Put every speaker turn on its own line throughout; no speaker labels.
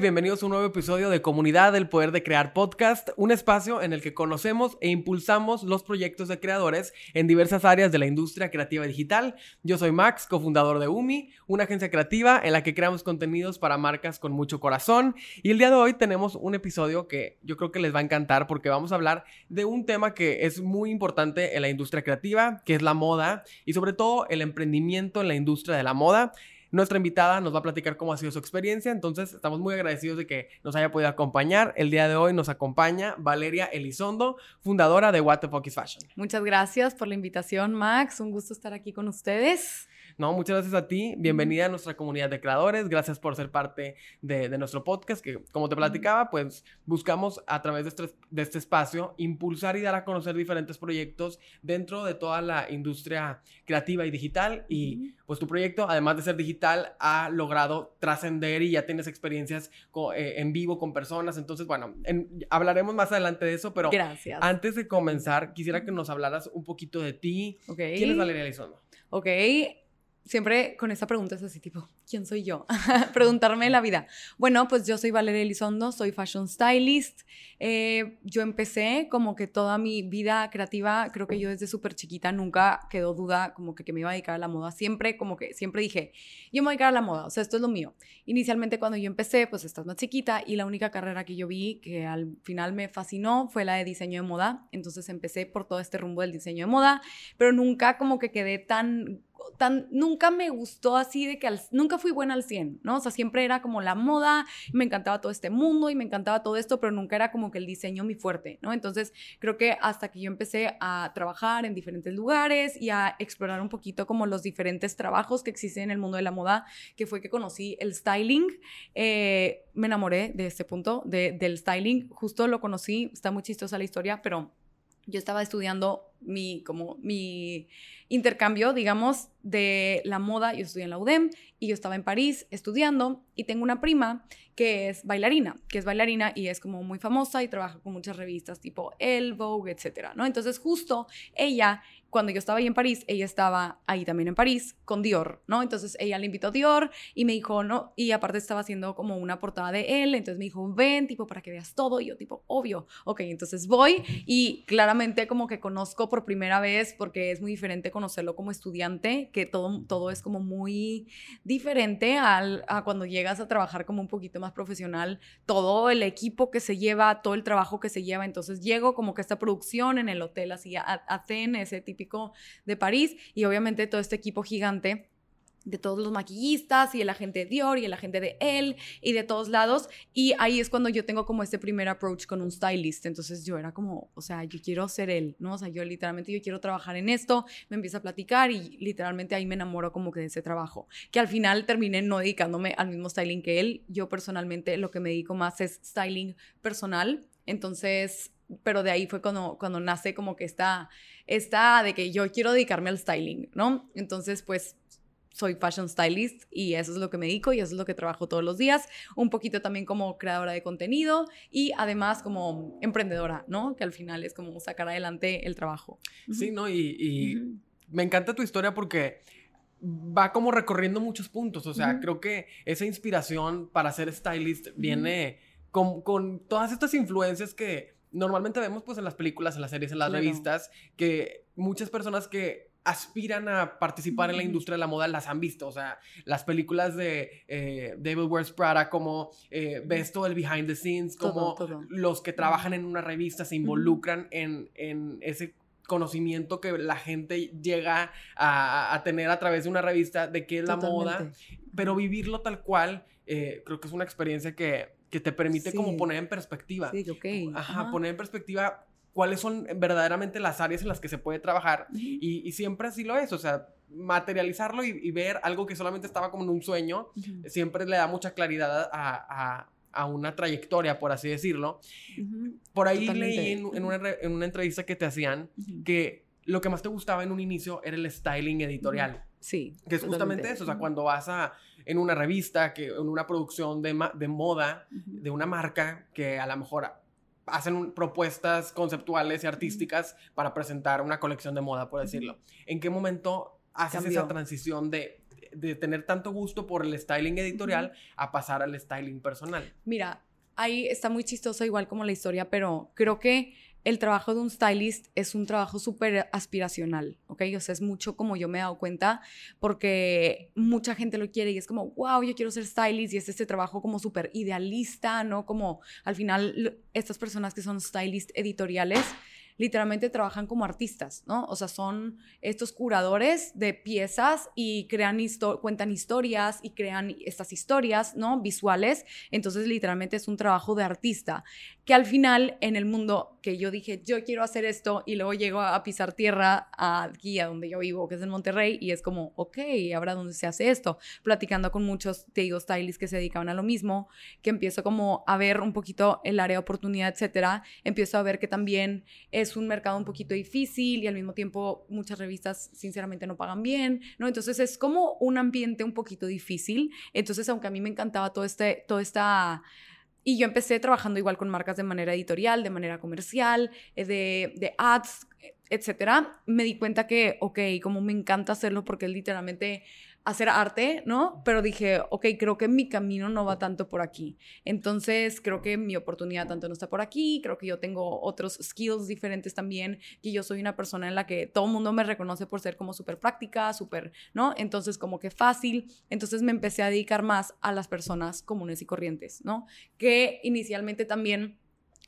Bienvenidos a un nuevo episodio de Comunidad del Poder de Crear Podcast, un espacio en el que conocemos e impulsamos los proyectos de creadores en diversas áreas de la industria creativa digital. Yo soy Max, cofundador de UMI, una agencia creativa en la que creamos contenidos para marcas con mucho corazón. Y el día de hoy tenemos un episodio que yo creo que les va a encantar porque vamos a hablar de un tema que es muy importante en la industria creativa, que es la moda y sobre todo el emprendimiento en la industria de la moda. Nuestra invitada nos va a platicar cómo ha sido su experiencia, entonces estamos muy agradecidos de que nos haya podido acompañar. El día de hoy nos acompaña Valeria Elizondo, fundadora de What the Fuck is Fashion.
Muchas gracias por la invitación, Max. Un gusto estar aquí con ustedes.
No, muchas gracias a ti. Bienvenida a nuestra comunidad de creadores. Gracias por ser parte de, nuestro podcast, que como te platicaba, pues buscamos a través de este, de este espacio impulsar y dar a conocer diferentes proyectos dentro de toda la industria creativa y digital. Y pues tu proyecto, además de ser digital, ha logrado trascender y ya tienes experiencias eh, en vivo con personas. Entonces, bueno, hablaremos más adelante de eso, pero
Gracias.
antes de comenzar, quisiera que nos hablaras un poquito de ti. ¿Quién es Valeria Elizondo?
Ok, siempre con esta pregunta es así tipo, ¿quién soy yo? Preguntarme la vida. Bueno, pues yo soy Valeria Elizondo, soy fashion stylist. Eh, yo empecé como que toda mi vida creativa, creo que yo desde súper chiquita nunca quedó duda como que, que me iba a dedicar a la moda. Siempre, como que siempre dije, yo me voy a dedicar a la moda, o sea, esto es lo mío. Inicialmente cuando yo empecé, pues estás más chiquita y la única carrera que yo vi que al final me fascinó fue la de diseño de moda. Entonces empecé por todo este rumbo del diseño de moda, pero nunca como que quedé tan tan, nunca me gustó así de que nunca fui buena al 100, ¿no? O sea, siempre era como la moda, me encantaba todo este mundo y me encantaba todo esto, pero nunca era como que el diseño mi fuerte, ¿no? Entonces, creo que hasta que yo empecé a trabajar en diferentes lugares y a explorar un poquito como los diferentes trabajos que existen en el mundo de la moda, que fue que conocí el styling, eh, me enamoré de este punto, de, del styling, justo lo conocí, está muy chistosa la historia, pero yo estaba estudiando mi, como mi intercambio, digamos, de la moda. Yo estudié en la UDEM y yo estaba en París estudiando y tengo una prima que es bailarina, que es bailarina y es como muy famosa y trabaja con muchas revistas tipo El, Vogue, etcétera, ¿no? Entonces justo ella cuando yo estaba ahí en París, ella estaba ahí también en París con Dior, ¿no? Entonces ella le invitó a Dior y me dijo, no, y aparte estaba haciendo como una portada de él, entonces me dijo, ven, tipo, para que veas todo, y yo tipo, obvio, ok, entonces voy y claramente como que conozco por primera vez, porque es muy diferente conocerlo como estudiante, que todo, todo es como muy diferente al, a cuando llegas a trabajar como un poquito más profesional, todo el equipo que se lleva, todo el trabajo que se lleva, entonces llego como que esta producción en el hotel así, a, a ese tipo de París y obviamente todo este equipo gigante de todos los maquillistas y el agente de Dior y el agente de él y de todos lados y ahí es cuando yo tengo como este primer approach con un stylist. Entonces yo era como o sea yo quiero ser él no o sea yo literalmente yo quiero trabajar en esto me empieza a platicar y literalmente ahí me enamoro como que de ese trabajo que al final terminé no dedicándome al mismo styling que él yo personalmente lo que me dedico más es styling personal. Entonces pero de ahí fue cuando, cuando nace como que esta, esta de que yo quiero dedicarme al styling, ¿no? Entonces, pues soy fashion stylist y eso es lo que me dedico y eso es lo que trabajo todos los días, un poquito también como creadora de contenido y además como emprendedora, ¿no? Que al final es como sacar adelante el trabajo.
Sí, ¿no? Y, me encanta tu historia porque va como recorriendo muchos puntos, o sea, creo que esa inspiración para ser stylist viene con, con todas estas influencias que normalmente vemos pues en las películas, en las series, en las revistas, que muchas personas que aspiran a participar en la industria de la moda las han visto, o sea, las películas de eh, David Wears Prada, como eh, ves todo el behind the scenes, como los que trabajan en una revista se involucran en, en ese conocimiento que la gente llega a, tener a través de una revista de qué es la moda, pero vivirlo tal cual, eh, creo que es una experiencia que que te permite como poner en perspectiva.
Sí, ok.
Ajá, poner en perspectiva cuáles son verdaderamente las áreas en las que se puede trabajar. y, siempre así lo es, o sea, materializarlo y, ver algo que solamente estaba como en un sueño, siempre le da mucha claridad a, una trayectoria, por así decirlo. Por ahí leí en, una, en, una, entrevista que te hacían que lo que más te gustaba en un inicio era el styling editorial.
Sí.
Que es justamente eso, o sea, cuando vas a, en una revista, que, en una producción de, de moda, de una marca, que a lo mejor hacen propuestas conceptuales y artísticas para presentar una colección de moda, por decirlo. ¿En qué momento haces esa transición de de tener tanto gusto por el styling editorial a pasar al styling personal?
Mira, ahí está muy chistoso igual como la historia, pero creo que el trabajo de un stylist es un trabajo súper aspiracional, ¿ok? O sea, es mucho como yo me he dado cuenta, porque mucha gente lo quiere y es como, wow, yo quiero ser stylist y es este trabajo como súper idealista, ¿no? Como al final estas personas que son stylist editoriales literalmente trabajan como artistas, ¿no? O sea, son estos curadores de piezas y crean cuentan historias y crean estas historias, ¿no? Visuales. Entonces, literalmente es un trabajo de artista que al final en el mundo que yo dije, yo quiero hacer esto y luego llego a pisar tierra aquí a donde yo vivo, que es en Monterrey, y es como, ok, ahora dónde se hace esto, platicando con muchos, te digo, stylists que se dedicaban a lo mismo, que empiezo como a ver un poquito el área de oportunidad, etcétera, empiezo a ver que también es un mercado un poquito difícil y al mismo tiempo muchas revistas sinceramente no pagan bien, ¿no? Entonces es como un ambiente un poquito difícil, entonces aunque a mí me encantaba todo este, toda esta y yo empecé trabajando igual con marcas de manera editorial, de manera comercial, eh, de, de ads, etcétera. Me di cuenta que, ok, como me encanta hacerlo porque es literalmente hacer arte, ¿no? Pero dije, ok, creo que mi camino no va tanto por aquí. Entonces, creo que mi oportunidad tanto no está por aquí, creo que yo tengo otros skills diferentes también, que yo soy una persona en la que todo el mundo me reconoce por ser como súper práctica, súper, ¿no? Entonces, como que fácil. Entonces, me empecé a dedicar más a las personas comunes y corrientes, ¿no? Que inicialmente también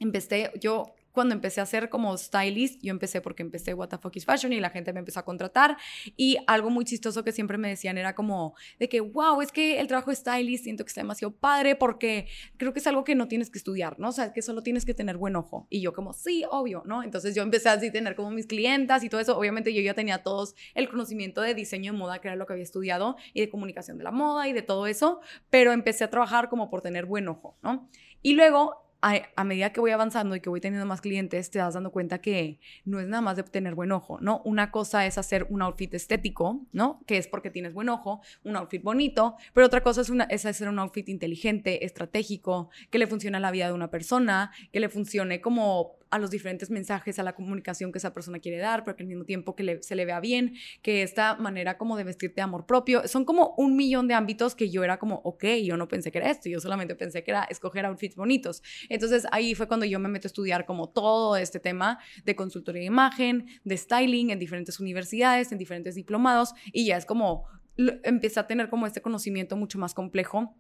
empecé, yo cuando empecé a ser como stylist, yo empecé porque empecé What Fashion y la gente me empezó a contratar. Y algo muy chistoso que siempre me decían era como de que, wow, es que el trabajo stylist siento que está demasiado padre porque creo que es algo que no tienes que estudiar, ¿no? O sea, que solo tienes que tener buen ojo. Y yo como, sí, obvio, ¿no? Entonces yo empecé así a tener como mis clientas y todo eso. Obviamente yo ya tenía todos el conocimiento de diseño de moda, que era lo que había estudiado, y de comunicación de la moda y de todo eso, pero empecé a trabajar como por tener buen ojo, ¿no? Y luego a, medida que voy avanzando y que voy teniendo más clientes, te vas dando cuenta que no es nada más de tener buen ojo, ¿no? Una cosa es hacer un outfit estético, ¿no? Que es porque tienes buen ojo, un outfit bonito, pero otra cosa es, una, es hacer un outfit inteligente, estratégico, que le funcione a la vida de una persona, que le funcione como a los diferentes mensajes, a la comunicación que esa persona quiere dar, pero que al mismo tiempo que se le vea bien, que esta manera como de vestirte de amor propio, son como un millón de ámbitos que yo era como, ok, yo no pensé que era esto, yo solamente pensé que era escoger outfits bonitos. Entonces ahí fue cuando yo me meto a estudiar como todo este tema de consultoría de imagen, de styling en diferentes universidades, en diferentes diplomados, y ya es como, empecé a tener como este conocimiento mucho más complejo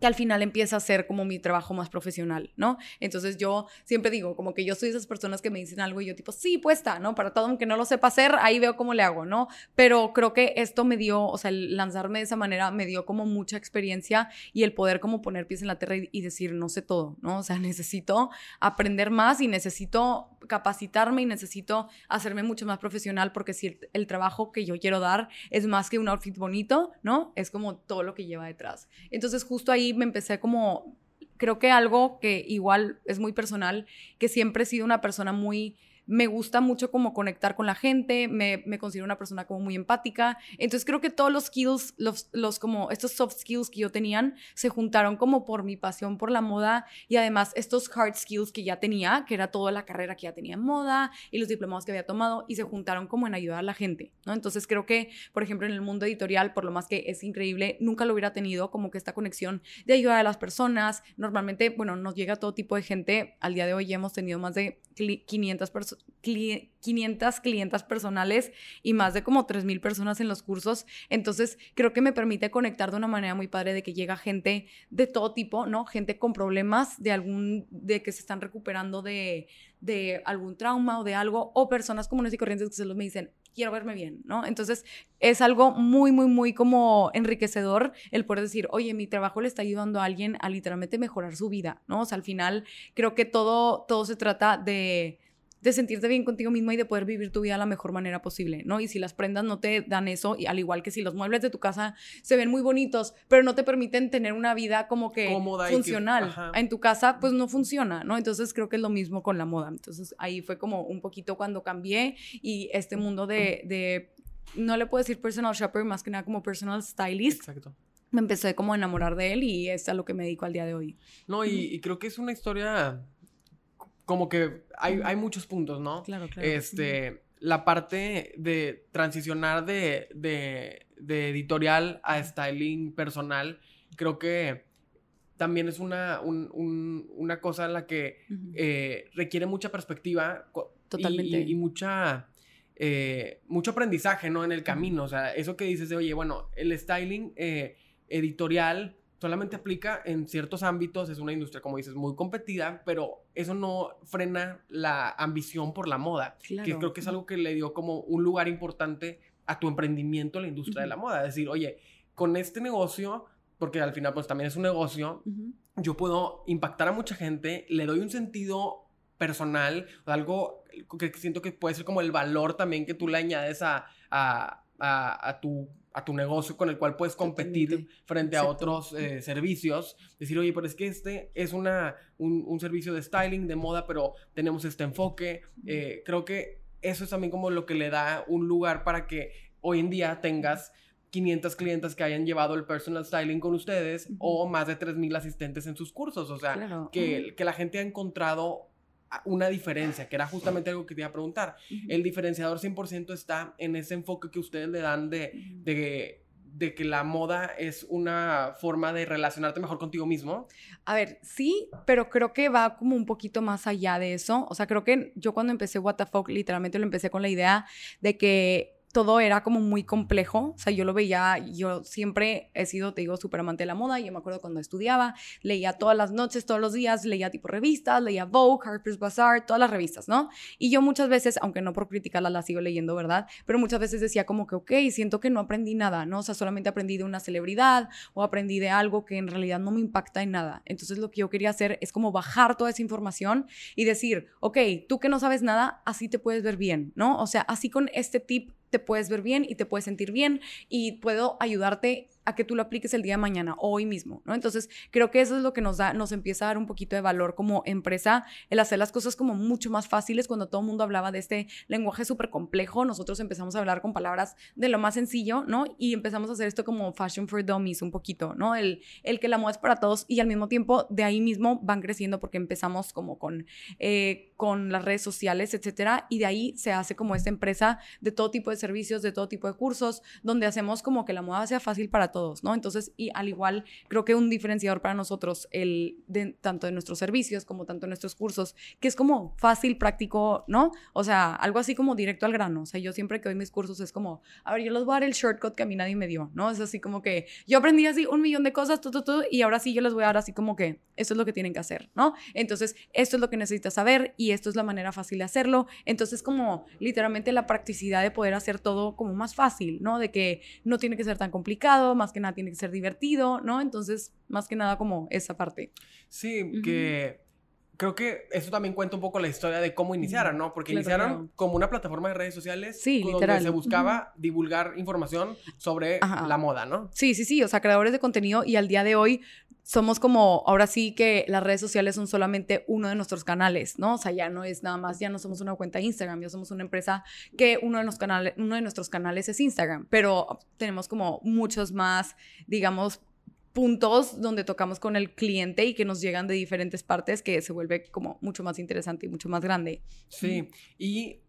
que al final empieza a ser como mi trabajo más profesional, ¿no? Entonces yo siempre digo, como que yo soy esas personas que me dicen algo y yo tipo, sí, puesta, ¿no? Para todo, aunque no lo sepa hacer, ahí veo cómo le hago, ¿no? Pero creo que esto me dio, o sea, el lanzarme de esa manera me dio como mucha experiencia y el poder como poner pies en la tierra y, decir, no sé todo, ¿no? O sea, necesito aprender más y necesito capacitarme y necesito hacerme mucho más profesional porque si el, trabajo que yo quiero dar es más que un outfit bonito, ¿no? Es como todo lo que lleva detrás. Entonces justo ahí me empecé como, creo que algo que igual es muy personal, que siempre he sido una persona muy me gusta mucho como conectar con la gente, me, me, considero una persona como muy empática. Entonces creo que todos los skills, los, los como estos soft skills que yo tenían, se juntaron como por mi pasión por la moda y además estos hard skills que ya tenía, que era toda la carrera que ya tenía en moda y los diplomados que había tomado y se juntaron como en ayudar a la gente, ¿no? Entonces creo que, por ejemplo, en el mundo editorial, por lo más que es increíble, nunca lo hubiera tenido como que esta conexión de ayudar a las personas. Normalmente, bueno, nos llega todo tipo de gente. Al día de hoy hemos tenido más de 500 personas 500 clientas personales y más de como 3.000 personas en los cursos. Entonces, creo que me permite conectar de una manera muy padre de que llega gente de todo tipo, ¿no? Gente con problemas de algún, de que se están recuperando de, de algún trauma o de algo, o personas comunes y corrientes que se los me dicen, quiero verme bien, ¿no? Entonces, es algo muy, muy, muy como enriquecedor el poder decir, oye, mi trabajo le está ayudando a alguien a literalmente mejorar su vida, ¿no? O sea, al final, creo que todo, todo se trata de de sentirte bien contigo mismo y de poder vivir tu vida de la mejor manera posible, ¿no? Y si las prendas no te dan eso, y al igual que si los muebles de tu casa se ven muy bonitos, pero no te permiten tener una vida como que funcional en tu casa, pues no funciona, ¿no? Entonces creo que es lo mismo con la moda. Entonces ahí fue como un poquito cuando cambié y este mundo de, de no le puedo decir personal shopper, más que nada como personal stylist. Exacto me empecé como a enamorar de él y es a lo que me dedico al día de hoy.
No, y, y, creo que es una historia como que hay, hay muchos puntos, ¿no?
Claro, claro.
Este, la parte de transicionar de, editorial a styling personal, creo que también es una, una cosa en la que eh, requiere mucha perspectiva
Totalmente.
Y, mucha, eh, mucho aprendizaje, ¿no? En el camino. O sea, eso que dices de, oye, bueno, el styling eh, editorial solamente aplica en ciertos ámbitos, es una industria, como dices, muy competida, pero eso no frena la ambición por la moda, que creo que es algo que le dio como un lugar importante a tu emprendimiento en la industria de la moda. Es decir, oye, con este negocio, porque al final pues también es un negocio, yo puedo impactar a mucha gente, le doy un sentido personal, algo que siento que puede ser como el valor también que tú le añades a, a, a tu a tu negocio con el cual puedes competir frente a otros eh, servicios. Decir, oye, pero es que este es una, un, servicio de styling, de moda, pero tenemos este enfoque. Eh, creo que eso es también como lo que le da un lugar para que hoy en día tengas 500 clientes que hayan llevado el personal styling con ustedes o más de 3.000 asistentes en sus cursos. O sea, que, que la gente ha encontrado una diferencia, que era justamente algo que te iba a preguntar. El diferenciador 100% está en ese enfoque que ustedes le dan de, de, de, que la moda es una forma de relacionarte mejor contigo mismo.
A ver, sí, pero creo que va como un poquito más allá de eso. O sea, creo que yo cuando empecé What the Fuck, literalmente lo empecé con la idea de que todo era como muy complejo. O sea, yo lo veía, yo siempre he sido, te digo, súper amante de la moda. Yo me acuerdo cuando estudiaba, leía todas las noches, todos los días, leía tipo revistas, leía Vogue, Harper's Bazaar, todas las revistas, ¿no? Y yo muchas veces, aunque no por criticarlas, las sigo leyendo, ¿verdad? Pero muchas veces decía como que, ok, siento que no aprendí nada, ¿no? O sea, solamente aprendí de una celebridad o aprendí de algo que en realidad no me impacta en nada. Entonces lo que yo quería hacer es como bajar toda esa información y decir, ok, tú que no sabes nada, así te puedes ver bien, ¿no? O sea, así con este tip te puedes ver bien y te puedes sentir bien y puedo ayudarte a que tú lo apliques el día de mañana hoy mismo, ¿no? Entonces, creo que eso es lo que nos da, nos empieza a dar un poquito de valor como empresa, el hacer las cosas como mucho más fáciles. Cuando todo el mundo hablaba de este lenguaje súper complejo, nosotros empezamos a hablar con palabras de lo más sencillo, ¿no? Y empezamos a hacer esto como fashion for dummies un poquito, ¿no? El, el que la moda es para todos y al mismo tiempo de ahí mismo van creciendo porque empezamos como con, eh, con las redes sociales, etcétera, y de ahí se hace como esta empresa de todo tipo de servicios, de todo tipo de cursos, donde hacemos como que la moda sea fácil para todos, ¿no? Entonces, y al igual, creo que un diferenciador para nosotros, el de, tanto de nuestros servicios como tanto de nuestros cursos, que es como fácil, práctico, ¿no? O sea, algo así como directo al grano. O sea, yo siempre que doy mis cursos es como, a ver, yo les voy a dar el shortcut que a mí nadie me dio, ¿no? Es así como que yo aprendí así un millón de cosas, tú, tú, tú, y ahora sí yo les voy a dar así como que esto es lo que tienen que hacer, ¿no? Entonces, esto es lo que necesitas saber y esto es la manera fácil de hacerlo. Entonces, como literalmente la practicidad de poder hacer todo como más fácil, ¿no? De que no tiene que ser tan complicado, más que nada tiene que ser divertido, ¿no? Entonces, más que nada como esa parte.
Sí, que creo que eso también cuenta un poco la historia de cómo iniciaron, ¿no? Porque iniciaron como una plataforma de redes sociales
sí,
donde se buscaba divulgar información sobre la moda, ¿no?
Sí, sí, sí, o sea, creadores de contenido y al día de hoy somos como, ahora sí que las redes sociales son solamente uno de nuestros canales, ¿no? O sea, ya no es nada más, ya no somos una cuenta de Instagram, ya somos una empresa que uno de, los canales, uno de nuestros canales es Instagram, pero tenemos como muchos más, digamos, puntos donde tocamos con el cliente y que nos llegan de diferentes partes que se vuelve como mucho más interesante y mucho más grande.
Sí, y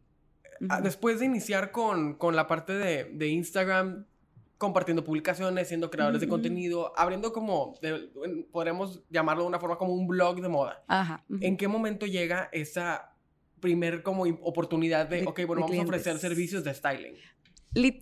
ah, después de iniciar con, con la parte de, de, Instagram, compartiendo publicaciones, siendo creadores de contenido, abriendo como, podremos llamarlo de una forma como un blog de moda.
Ajá.
¿En qué momento llega esa primer como oportunidad de, ok, bueno, vamos a ofrecer servicios de styling?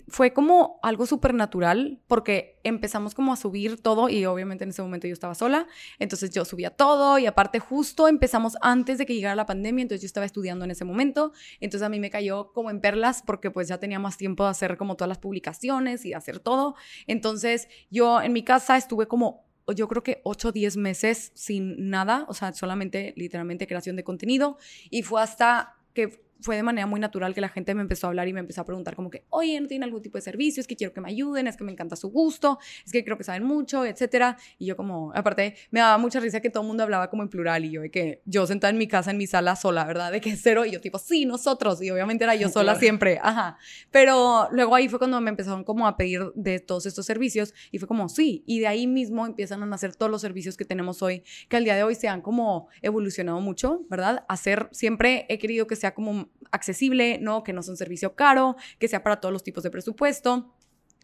Fue como algo súper natural porque empezamos como a subir todo y obviamente en ese momento yo estaba sola, entonces yo subía todo y aparte justo empezamos antes de que llegara la pandemia, entonces yo estaba estudiando en ese momento, entonces a mí me cayó como en perlas porque pues ya tenía más tiempo de hacer como todas las publicaciones y hacer todo, entonces yo en mi casa estuve como yo creo que 8 o 10 meses sin nada, o sea, solamente literalmente creación de contenido y fue hasta que fue de manera muy natural que la gente me empezó a hablar y me empezó a preguntar como que, oye, ¿no tiene algún tipo de servicio? Es que quiero que me ayuden, es que me encanta su gusto, es que creo que saben mucho, etcétera. Y yo como, aparte, me daba mucha risa que todo el mundo hablaba como en plural y yo de que yo sentada en mi casa, en mi sala sola, ¿verdad? De que cero y yo tipo, sí, nosotros. Y obviamente era yo sola siempre, ajá. Pero luego ahí fue cuando me empezaron como a pedir de todos estos servicios y fue como, sí. Y de ahí mismo empiezan a nacer todos los servicios que tenemos hoy, que al día de hoy se han como evolucionado mucho, ¿verdad? Hacer, siempre he querido que sea como accesible, ¿no? Que no es un servicio caro, que sea para todos los tipos de presupuesto.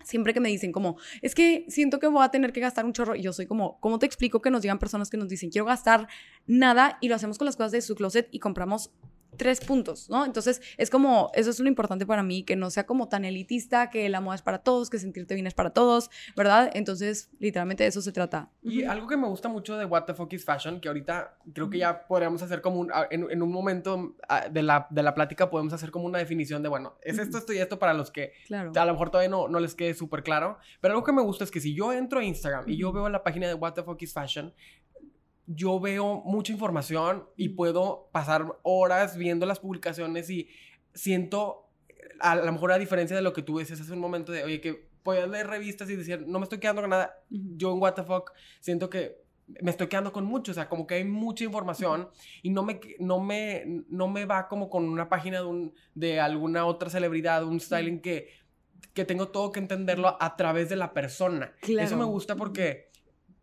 Siempre que me dicen como, es que siento que voy a tener que gastar un chorro, y yo soy como, ¿cómo te explico que nos llegan personas que nos dicen, quiero gastar nada y lo hacemos con las cosas de su closet y compramos tres puntos, ¿no? Entonces, es como, eso es lo importante para mí, que no sea como tan elitista, que la moda es para todos, que sentirte bien es para todos, ¿verdad? Entonces, literalmente de eso se trata.
Y algo que me gusta mucho de What the Fuck is Fashion, que ahorita creo que ya podríamos hacer como un, en, un momento de la, de la plática podemos hacer como una definición de, bueno, es esto, esto y esto para los que claro. a lo mejor todavía no, no les quede súper claro, pero algo que me gusta es que si yo entro a Instagram y yo veo la página de What the Fuck is Fashion, yo veo mucha información y puedo pasar horas viendo las publicaciones y siento, a lo mejor a diferencia de lo que tú dices hace un momento de, oye, que puedes leer revistas y decir, no me estoy quedando con nada, yo en What the Fuck siento que me estoy quedando con mucho, o sea, como que hay mucha información y no me, no me, no me va como con una página de, un, de alguna otra celebridad, un styling que, que tengo todo que entenderlo a través de la persona. Eso me gusta porque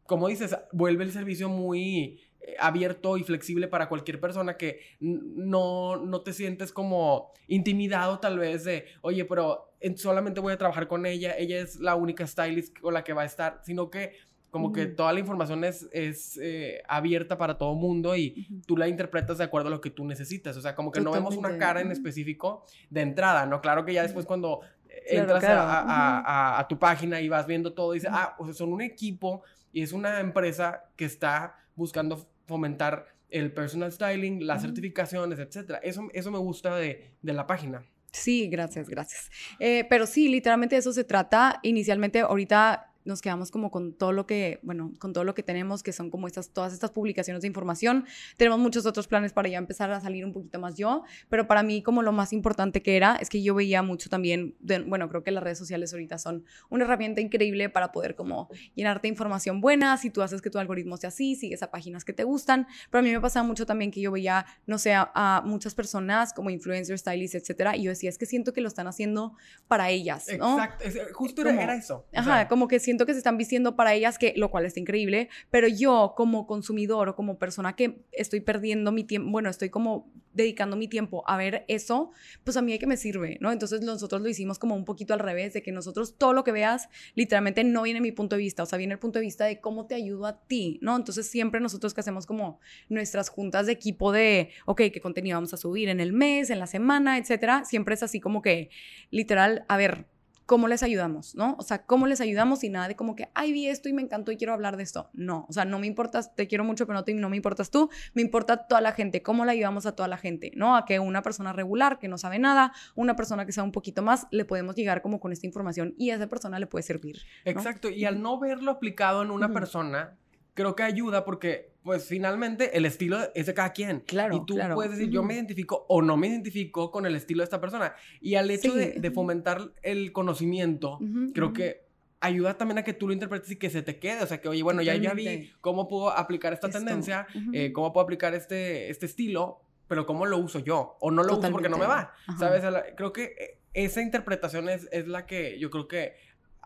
como dices, vuelve el servicio muy eh, abierto y flexible para cualquier persona que no, no te sientes como intimidado tal vez de, oye, pero solamente voy a trabajar con ella, ella es la única stylist con la que va a estar, sino que como que toda la información es, es eh, abierta para todo mundo y tú la interpretas de acuerdo a lo que tú necesitas. O sea, como que no vemos una cara en específico de entrada, ¿no? Claro que ya después cuando entras A, a, tu página y vas viendo todo, dices, ah, o sea, son un equipo y es una empresa que está buscando fomentar el personal styling, las certificaciones, etc. Eso, eso me gusta de, de la página.
Sí, gracias, gracias. Eh, pero sí, literalmente eso se trata. Inicialmente, ahorita nos quedamos como con todo lo que, bueno, con todo lo que tenemos, que son como estas, todas estas publicaciones de información. Tenemos muchos otros planes para ya empezar a salir un poquito más yo, pero para mí como lo más importante que era es que yo veía mucho también, bueno, creo que las redes sociales ahorita son una herramienta increíble para poder como llenarte información buena, si tú haces que tu algoritmo sea así, sigues a páginas que te gustan, pero a mí me pasaba mucho también que yo veía, no sé, a, muchas personas como influencers, stylists, etcétera, y yo decía, es que siento que lo están haciendo para ellas, ¿no?
Exacto, justo era, eso.
Ajá, como que siento que se están vistiendo para ellas, que, lo cual está increíble, pero yo como consumidor o como persona que estoy perdiendo mi tiempo, bueno, estoy como dedicando mi tiempo a ver eso, pues a mí hay que me sirve, ¿no? Entonces nosotros lo hicimos como un poquito al revés, de que nosotros todo lo que veas literalmente no viene mi punto de vista, o sea, viene el punto de vista de cómo te ayudo a ti, ¿no? Entonces siempre nosotros que hacemos como nuestras juntas de equipo de, ok, qué contenido vamos a subir en el mes, en la semana, etcétera, siempre es así como que literal, a ver, cómo les ayudamos, ¿no? O sea, cómo les ayudamos y nada de como que, ay, vi esto y me encantó y quiero hablar de esto. No, o sea, no me importas, te quiero mucho, pero no, te, no me importas tú, me importa toda la gente, cómo le ayudamos a toda la gente, ¿no? A que una persona regular que no sabe nada, una persona que sea un poquito más, le podemos llegar como con esta información y a esa persona le puede servir.
Exacto, y al no verlo aplicado en una persona, creo que ayuda porque, pues finalmente, el estilo es de cada quien. Claro. Y tú puedes decir, yo me identifico o no me identifico con el estilo de esta persona. Y al hecho de, fomentar el conocimiento, creo que ayuda también a que tú lo interpretes y que se te quede. O sea, que, oye, bueno, ya, ya vi cómo puedo aplicar esta tendencia, eh, cómo puedo aplicar este, este estilo, pero cómo lo uso yo. O no lo uso porque no me va. ¿Sabes? Creo que eh, esa interpretación es, es la que yo creo que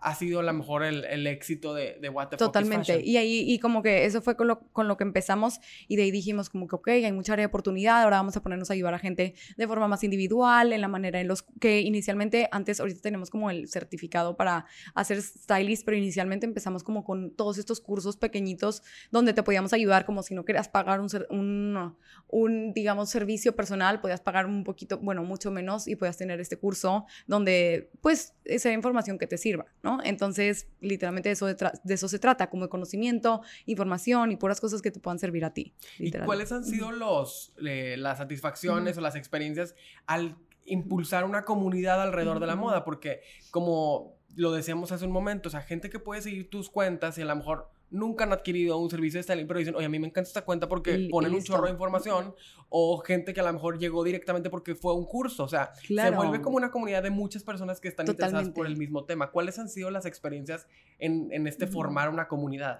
ha sido a lo mejor el, el éxito de, de What the
Totalmente. y ahí, y como que eso fue con lo, con lo que empezamos y de ahí dijimos como que, ok, hay mucha área de oportunidad, ahora vamos a ponernos a ayudar a gente de forma más individual, en la manera en los que inicialmente, antes, ahorita tenemos como el certificado para hacer stylist, pero inicialmente empezamos como con todos estos cursos pequeñitos donde te podíamos ayudar, como si no querías pagar un, un, un digamos, servicio personal, podías pagar un poquito, bueno, mucho menos y podías tener este curso donde, pues, esa información que te sirva, ¿no? Entonces, literalmente de eso, de, eso se trata, como de conocimiento, información y puras cosas que te puedan servir a ti.
¿Y cuáles han sido los, las satisfacciones o las experiencias al impulsar una comunidad alrededor de la moda? Porque como lo decíamos hace un momento, o sea, gente que puede seguir tus cuentas y a lo mejor nunca han adquirido un servicio de styling, pero dicen, oye, a mí me encanta esta cuenta porque ponen un chorro de información, o gente que a lo mejor llegó directamente porque fue un curso, o sea, se vuelve como una comunidad de muchas personas que están interesadas por el mismo tema. ¿Cuáles han sido las experiencias en, en este formar una comunidad?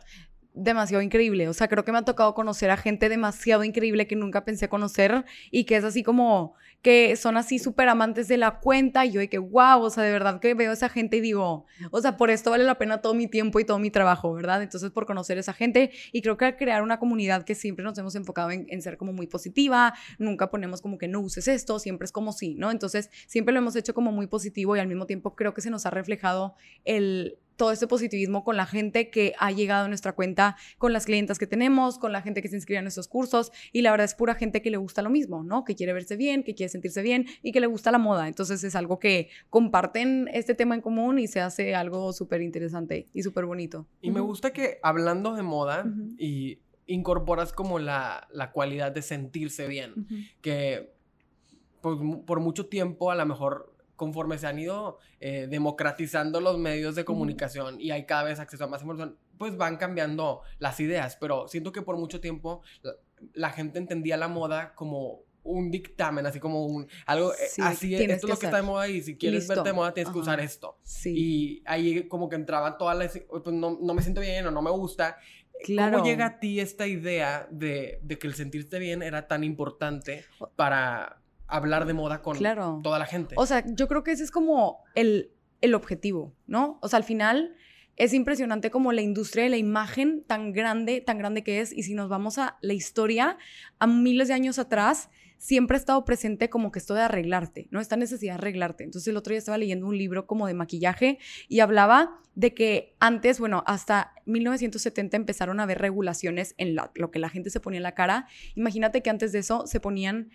demasiado increíble. O sea, creo que me ha tocado conocer a gente demasiado increíble que nunca pensé conocer y que es así como que son así súper amantes de la cuenta y yo de que, wow, o sea, de verdad que veo a esa gente y digo, o sea, por esto vale la pena todo mi tiempo y todo mi trabajo, ¿verdad? Entonces, por conocer a esa gente y creo que al crear una comunidad que siempre nos hemos enfocado en, en ser como muy positiva, nunca ponemos como que no uses esto, siempre es como sí, ¿no? Entonces, siempre lo hemos hecho como muy positivo y al mismo tiempo creo que se nos ha reflejado el todo este positivismo con la gente que ha llegado a nuestra cuenta, con las clientas que tenemos, con la gente que se inscribe en nuestros cursos y la verdad es pura gente que le gusta lo mismo, ¿no? Que quiere verse bien, que quiere sentirse bien y que le gusta la moda. Entonces es algo que comparten este tema en común y se hace algo súper interesante y súper bonito.
Y me gusta que hablando de moda y incorporas como la, la, cualidad de sentirse bien, que por, por mucho tiempo a lo mejor conforme se han ido eh, democratizando los medios de comunicación y hay cada vez acceso a más información, pues van cambiando las ideas, pero siento que por mucho tiempo la, gente entendía la moda como un dictamen, así como un algo eh, así esto es lo que está de moda y si quieres verte de moda tienes que usar esto. Y ahí como que entraba toda la pues no, no, me siento bien o no me gusta. Claro. ¿Cómo llega a ti esta idea de, de que el sentirte bien era tan importante para hablar de moda con toda la gente.
O sea, yo creo que ese es como el, el objetivo, ¿no? O sea, al final es impresionante como la industria de la imagen tan grande, tan grande que es. Y si nos vamos a la historia, a miles de años atrás, siempre ha estado presente como que esto de arreglarte, ¿no? Esta necesidad de arreglarte. Entonces el otro día estaba leyendo un libro como de maquillaje y hablaba de que antes, bueno, hasta 1970 empezaron a haber regulaciones en lo que la gente se ponía en la cara. Imagínate que antes de eso se ponían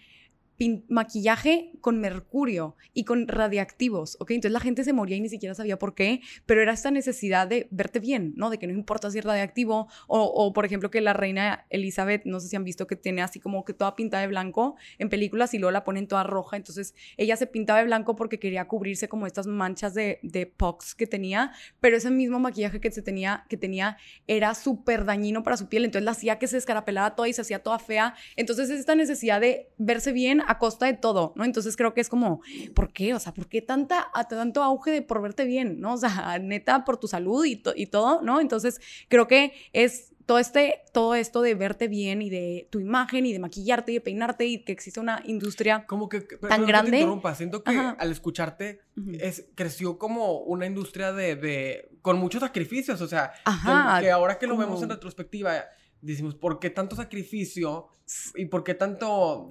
maquillaje con mercurio y con radiactivos, ¿ok? Entonces la gente se moría y ni siquiera sabía por qué, pero era esta necesidad de verte bien, ¿no? De que no importa si es radiactivo o, por ejemplo, que la reina Elizabeth, no sé si han visto que tiene así como que toda pintada de blanco en películas y luego la ponen toda roja, entonces ella se pintaba de blanco porque quería cubrirse como estas manchas de, de pox que tenía, pero ese mismo maquillaje que, se tenía, que tenía era súper dañino para su piel, entonces la hacía que se escarapelaba toda y se hacía toda fea, entonces es esta necesidad de verse bien a costa de todo, ¿no? Entonces creo que es como, ¿por qué? O sea, ¿por qué tanta, tanto auge de por verte bien, ¿no? O sea, neta, por tu salud y, y todo, ¿no? Entonces creo que es todo, este, todo esto de verte bien y de tu imagen y de maquillarte y de peinarte y que existe una industria como que, tan grande.
Te Siento que al escucharte es, creció como una industria de, de con muchos sacrificios, o sea, que, ahora que lo vemos en retrospectiva, decimos, ¿por qué tanto sacrificio y por qué tanto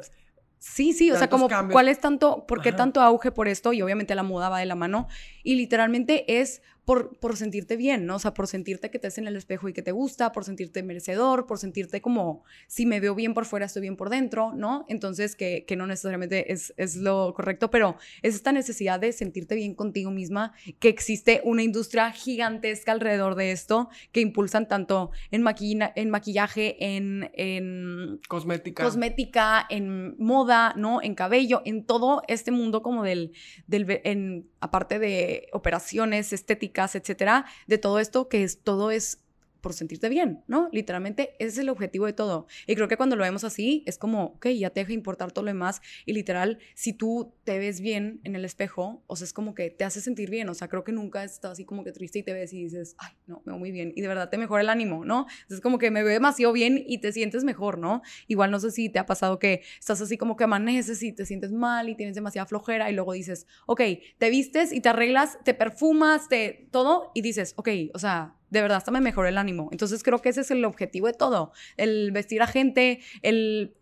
Sí, sí, o sea, como cuál es tanto, por qué tanto auge por esto y obviamente la moda va de la mano y literalmente es por, por sentirte bien, ¿no? O sea, por sentirte que te ves en el espejo y que te gusta, por sentirte merecedor, por sentirte como, si me veo bien por fuera, estoy bien por dentro, ¿no? Entonces, que, que no necesariamente es, es, lo correcto, pero es esta necesidad de sentirte bien contigo misma, que existe una industria gigantesca alrededor de esto, que impulsan tanto en, maquina, en maquillaje, en, en
cosmética.
cosmética, en moda, ¿no? En cabello, en todo este mundo como del, del en, aparte de operaciones estéticas, etcétera, de todo esto, que es todo es por sentirte bien, ¿no? Literalmente ese es el objetivo de todo. Y creo que cuando lo vemos así, es como, ok, ya te deja importar todo lo demás. Y literal, si tú te ves bien en el espejo, o sea, es como que te hace sentir bien. O sea, creo que nunca estás así como que triste y te ves y dices, ay, no, me veo muy bien. Y de verdad te mejora el ánimo, ¿no? Es como que me veo demasiado bien y te sientes mejor, ¿no? Igual no sé si te ha pasado que estás así como que amaneces y te sientes mal y tienes demasiada flojera y luego dices, ok, te vistes y te arreglas, te perfumas, te todo y dices, ok, o sea, de verdad hasta me mejoró el ánimo. Entonces creo que ese es el objetivo de todo, el vestir a gente, el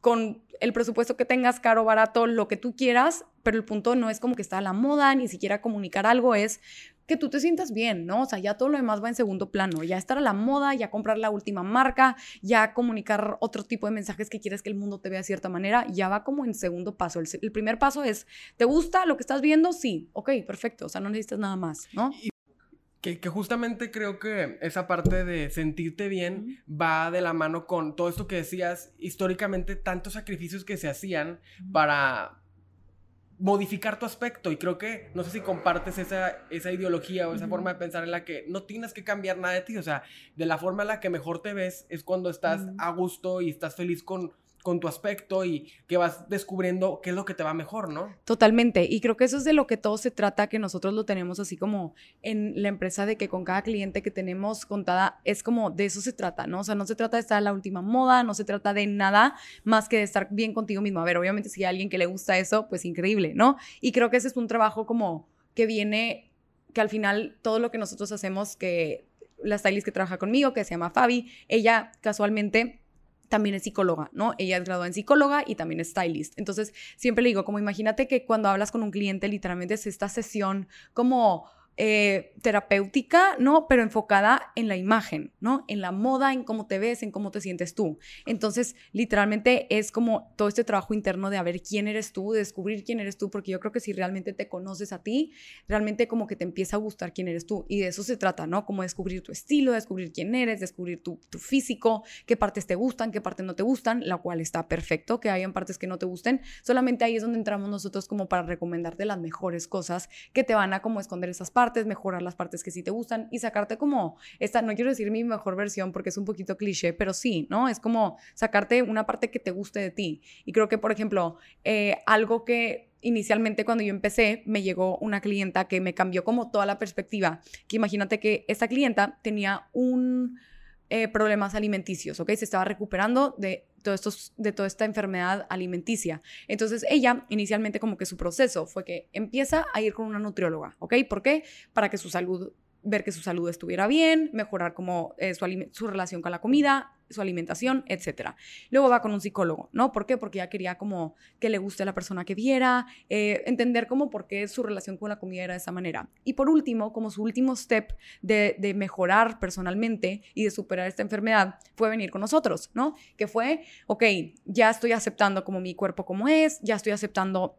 con el presupuesto que tengas, caro, barato, lo que tú quieras, pero el punto no es como que está a la moda, ni siquiera comunicar algo, es que tú te sientas bien, ¿no? O sea, ya todo lo demás va en segundo plano, ya estar a la moda, ya comprar la última marca, ya comunicar otro tipo de mensajes que quieres que el mundo te vea de cierta manera, ya va como en segundo paso. El, primer paso es, ¿te gusta lo que estás viendo? Sí, ok, perfecto, o sea, no necesitas nada más, ¿no?
Que, justamente creo que esa parte de sentirte bien va de la mano con todo esto que decías, históricamente tantos sacrificios que se hacían para modificar tu aspecto. Y creo que no sé si compartes esa, esa ideología o esa forma de pensar en la que no tienes que cambiar nada de ti, o sea, de la forma en la que mejor te ves es cuando estás a gusto y estás feliz con con tu aspecto y que vas descubriendo qué es lo que te va mejor, ¿no?
Totalmente. Y creo que eso es de lo que todo se trata, que nosotros lo tenemos así como en la empresa de que con cada cliente que tenemos contada, es como de eso se trata, ¿no? O sea, no se trata de estar a la última moda, no se trata de nada más que de estar bien contigo mismo. A ver, obviamente si hay alguien que le gusta eso, pues increíble, ¿no? Y creo que ese es un trabajo como que viene, que al final todo lo que nosotros hacemos, que la stylist que trabaja conmigo, que se llama Fabi, ella casualmente también es psicóloga, ¿no? Ella es graduada en psicóloga y también es stylist. Entonces, siempre le digo, como imagínate que cuando hablas con un cliente, literalmente es esta sesión como eh, terapéutica, ¿no? Pero enfocada en la imagen, ¿no? En la moda, en cómo te ves, en cómo te sientes tú. Entonces, literalmente es como todo este trabajo interno de a ver quién eres tú, de descubrir quién eres tú, porque yo creo que si realmente te conoces a ti, realmente como que te empieza a gustar quién eres tú. Y de eso se trata, ¿no? Como descubrir tu estilo, descubrir quién eres, descubrir tu, tu físico, qué partes te gustan, qué partes no te gustan, la cual está perfecto, que hayan partes que no te gusten. Solamente ahí es donde entramos nosotros como para recomendarte las mejores cosas que te van a como esconder esas partes mejorar las partes que sí te gustan y sacarte como esta, no quiero decir mi mejor versión porque es un poquito cliché, pero sí, ¿no? Es como sacarte una parte que te guste de ti. Y creo que, por ejemplo, eh, algo que inicialmente cuando yo empecé me llegó una clienta que me cambió como toda la perspectiva, que imagínate que esta clienta tenía un eh, problemas alimenticios, ¿ok? Se estaba recuperando de, todo estos, de toda esta enfermedad alimenticia. Entonces ella, inicialmente como que su proceso fue que empieza a ir con una nutrióloga, ¿ok? ¿Por qué? Para que su salud ver que su salud estuviera bien, mejorar como eh, su, su, relación con la comida, su alimentación, etc. Luego va con un psicólogo, ¿no? ¿Por qué? Porque ya quería como que le guste a la persona que viera, eh, entender como por qué su relación con la comida era de esa manera. Y por último, como su último step de, mejorar personalmente y de superar esta enfermedad, fue venir con nosotros, ¿no? Que fue, ok, ya estoy aceptando como mi cuerpo como es, ya estoy aceptando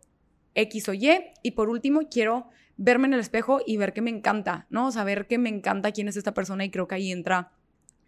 X o Y, y por último quiero verme en el espejo y ver que me encanta, ¿no? Saber que me encanta quién es esta persona y creo que ahí entra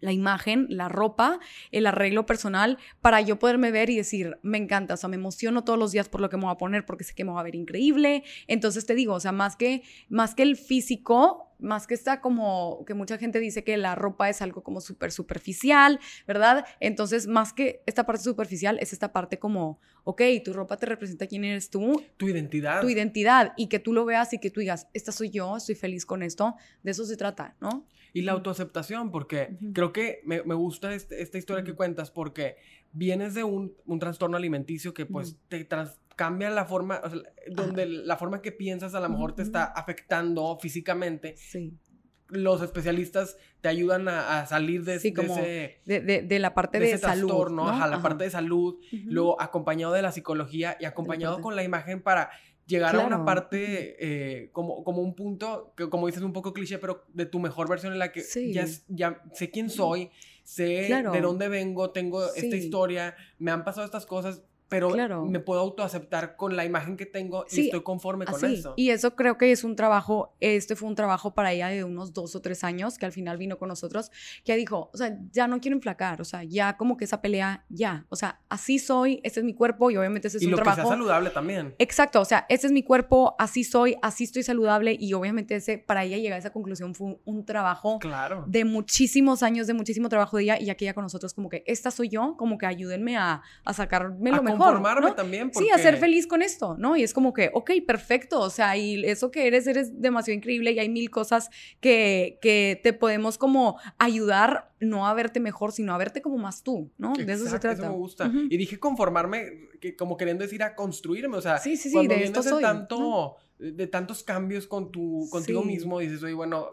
la imagen, la ropa, el arreglo personal, para yo poderme ver y decir, me encanta, o sea, me emociono todos los días por lo que me voy a poner porque sé que me va a ver increíble. Entonces te digo, o sea, más que, más que el físico, más que está como que mucha gente dice que la ropa es algo como súper superficial, ¿verdad? Entonces, más que esta parte superficial, es esta parte como, ok, tu ropa te representa quién eres tú.
Tu identidad.
Tu identidad. Y que tú lo veas y que tú digas, esta soy yo, estoy feliz con esto. De eso se trata, ¿no?
Y la autoaceptación, porque creo que me, gusta este, esta historia que cuentas, porque vienes de un, trastorno alimenticio que pues te trans cambia la forma, donde la forma que piensas a lo mejor te está afectando físicamente. Sí. Los especialistas te ayudan a, salir de,
sí, como ese, de, la parte de, salud.
¿no? A la parte de salud, luego acompañado de la psicología y acompañado con la imagen para llegar a una parte eh, como, como un punto, que como dices, un poco cliché, pero de tu mejor versión en la que ya, ya sé quién soy, sé de dónde vengo, tengo esta historia, me han pasado estas cosas, pero me puedo autoaceptar con la imagen que tengo y estoy conforme con eso.
Y eso creo que es un trabajo, este fue un trabajo para ella de unos dos o tres años, que al final vino con nosotros, que dijo, o sea, ya no quiero enflacar, o sea, ya como que esa pelea, ya, o sea, así soy, este es mi cuerpo y obviamente ese es
y
un
lo
trabajo.
Que sea saludable también.
Exacto, o sea, este es mi cuerpo, así soy, así estoy saludable y obviamente ese, para ella llegar a esa conclusión fue un, trabajo
claro.
de muchísimos años, de muchísimo trabajo de ella y aquí ella con nosotros como que esta soy yo, como que ayúdenme a, a sacarme lo mejor
conformarme también.
Sí, a ser feliz con esto, ¿no? Y es como que, ok, perfecto, o sea, y eso que eres, eres demasiado increíble y hay mil cosas que, que te podemos como ayudar no a verte mejor, sino a verte como más tú, ¿no? de eso se trata.
Eso me gusta. Y dije conformarme, que como queriendo decir a construirme, o sea,
sí, sí, sí, de
esto soy, tanto, de tantos cambios con tu, contigo mismo, dices, oye, bueno,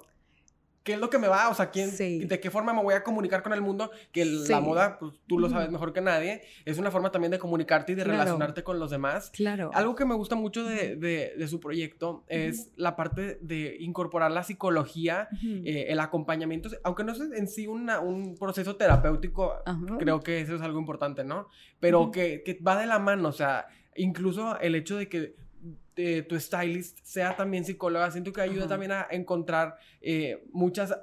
¿Qué es lo que me va? O sea, ¿quién, ¿de qué forma me voy a comunicar con el mundo? Que la moda, pues tú lo sabes mejor que nadie, es una forma también de comunicarte y de relacionarte con los demás.
Claro.
Algo que me gusta mucho de, de, su proyecto es la parte de incorporar la psicología, eh, el acompañamiento, aunque no es en sí una, un proceso terapéutico, creo que eso es algo importante, ¿no? Pero que, que va de la mano, o sea, incluso el hecho de que tu stylist sea también psicóloga, siento que ayuda también a encontrar eh, muchas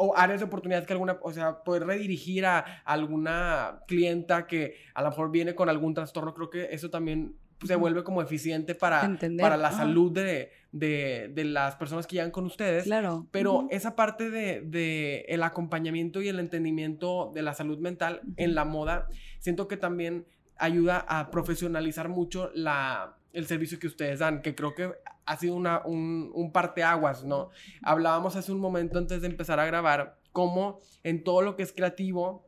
o áreas de oportunidad que alguna, o sea, poder redirigir a, alguna clienta que a lo mejor viene con algún trastorno, creo que eso también se vuelve como eficiente para, para la salud de, de, de, las personas que llegan con ustedes.
Claro.
Pero esa parte de, de, el acompañamiento y el entendimiento de la salud mental en la moda, siento que también ayuda a profesionalizar mucho la, el servicio que ustedes dan, que creo que ha sido una, un, un parteaguas, ¿no? Hablábamos hace un momento antes de empezar a grabar cómo en todo lo que es creativo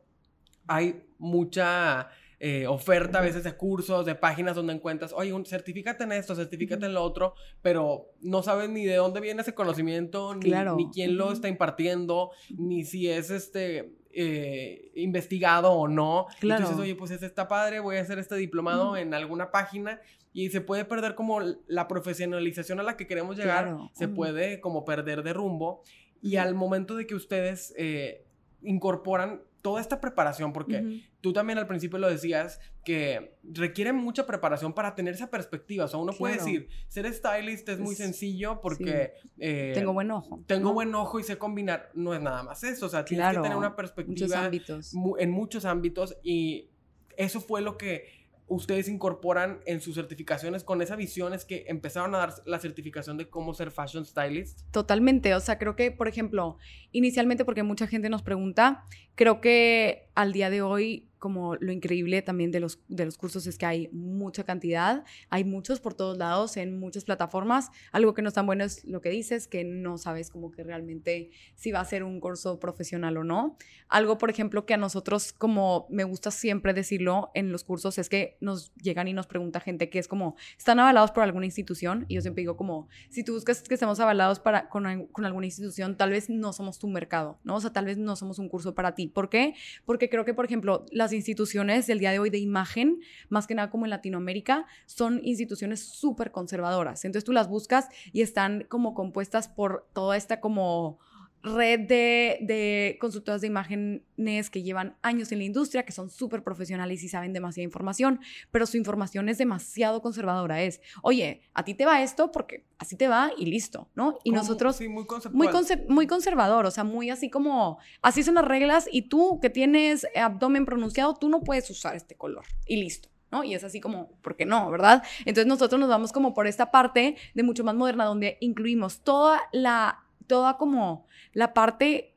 hay mucha eh, oferta a veces de cursos, de páginas donde encuentras, oye, un, certifícate en esto, certifícate en lo otro, pero no sabes ni de dónde viene ese conocimiento, ni, ni quién lo está impartiendo, ni si es este eh, investigado o no. Claro. Entonces, oye, pues está padre, voy a hacer este diplomado en alguna página y se puede perder como la profesionalización a la que queremos llegar, se puede como perder de rumbo. Y al momento de que ustedes eh, incorporan toda esta preparación, porque tú también al principio lo decías, que requiere mucha preparación para tener esa perspectiva. O sea, uno puede decir, ser stylist es muy sencillo porque...
Eh, tengo buen ojo.
Tengo buen ojo y sé combinar. No es nada más eso. O sea, tienes que tener una perspectiva en muchos ámbitos y eso fue lo que ustedes incorporan en sus certificaciones con esa visión es que empezaron a dar la certificación de cómo ser fashion stylist?
Totalmente, o sea, creo que, por ejemplo, inicialmente porque mucha gente nos pregunta, creo que al día de hoy como lo increíble también de los, de los cursos es que hay mucha cantidad, hay muchos por todos lados, en muchas plataformas. Algo que no es tan bueno es lo que dices, que no sabes como que realmente si va a ser un curso profesional o no. Algo, por ejemplo, que a nosotros, como me gusta siempre decirlo en los cursos, es que nos llegan y nos pregunta gente que es como, ¿están avalados por alguna institución? Y yo siempre digo como, si tú buscas que estemos avalados para, con, con alguna institución, tal vez no somos tu mercado, ¿no? O sea, tal vez no somos un curso para ti. ¿Por qué? Porque creo que, por ejemplo, las instituciones del día de hoy de imagen, más que nada como en Latinoamérica, son instituciones súper conservadoras. Entonces tú las buscas y están como compuestas por toda esta como red de, de consultoras de imágenes que llevan años en la industria, que son súper profesionales y saben demasiada información, pero su información es demasiado conservadora. Es, oye, a ti te va esto porque así te va y listo, ¿no? Y nosotros...
Sí, muy,
muy, muy, conservador, o sea, muy así como, así son las reglas y tú que tienes abdomen pronunciado, tú no puedes usar este color y listo. ¿no? Y es así como, ¿por qué no, verdad? Entonces nosotros nos vamos como por esta parte de mucho más moderna, donde incluimos toda la toda como la parte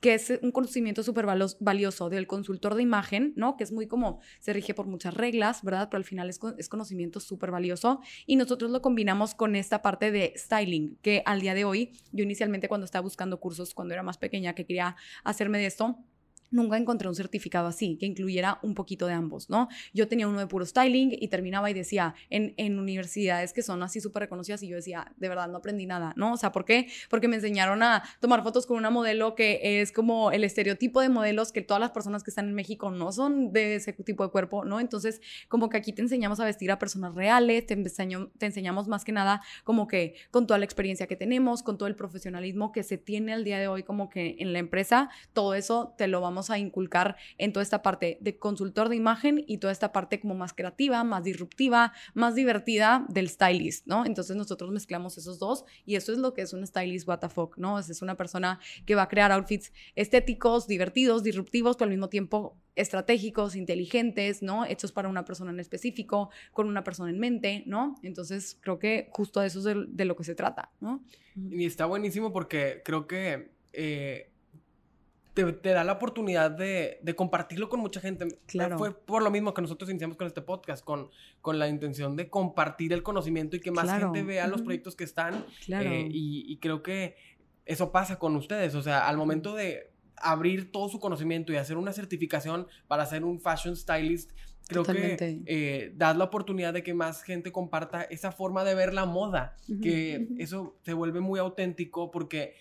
que es un conocimiento súper valioso del consultor de imagen, ¿no? Que es muy como, se rige por muchas reglas, ¿verdad? Pero al final es, es conocimiento súper valioso. Y nosotros lo combinamos con esta parte de styling, que al día de hoy, yo inicialmente cuando estaba buscando cursos, cuando era más pequeña, que quería hacerme de esto, Nunca encontré un certificado así, que incluyera un poquito de ambos, ¿no? Yo tenía uno de puro styling y terminaba y decía, en, en universidades que son así súper reconocidas, y yo decía, de verdad, no aprendí nada, ¿no? O sea, ¿por qué? Porque me enseñaron a tomar fotos con una modelo que es como el estereotipo de modelos que todas las personas que están en México no son de ese tipo de cuerpo, ¿no? Entonces, como que aquí te enseñamos a vestir a personas reales, te, enseño, te enseñamos más que nada como que con toda la experiencia que tenemos, con todo el profesionalismo que se tiene al día de hoy como que en la empresa, todo eso te lo vamos a inculcar en toda esta parte de consultor de imagen y toda esta parte como más creativa, más disruptiva, más divertida del stylist, ¿no? Entonces nosotros mezclamos esos dos y eso es lo que es un stylist what the fuck, ¿no? Es una persona que va a crear outfits estéticos, divertidos, disruptivos, pero al mismo tiempo estratégicos, inteligentes, ¿no? Hechos para una persona en específico, con una persona en mente, ¿no? Entonces creo que justo de eso es de, lo que se trata, ¿no?
Y está buenísimo porque creo que eh, te, da la oportunidad de, compartirlo con mucha gente. Claro. Fue por lo mismo que nosotros iniciamos con este podcast, con, con la intención de compartir el conocimiento y que más gente vea los proyectos que están. Claro. Eh, y, creo que eso pasa con ustedes. O sea, al momento de abrir todo su conocimiento y hacer una certificación para ser un fashion stylist, creo que eh, das la oportunidad de que más gente comparta esa forma de ver la moda, que eso se vuelve muy auténtico porque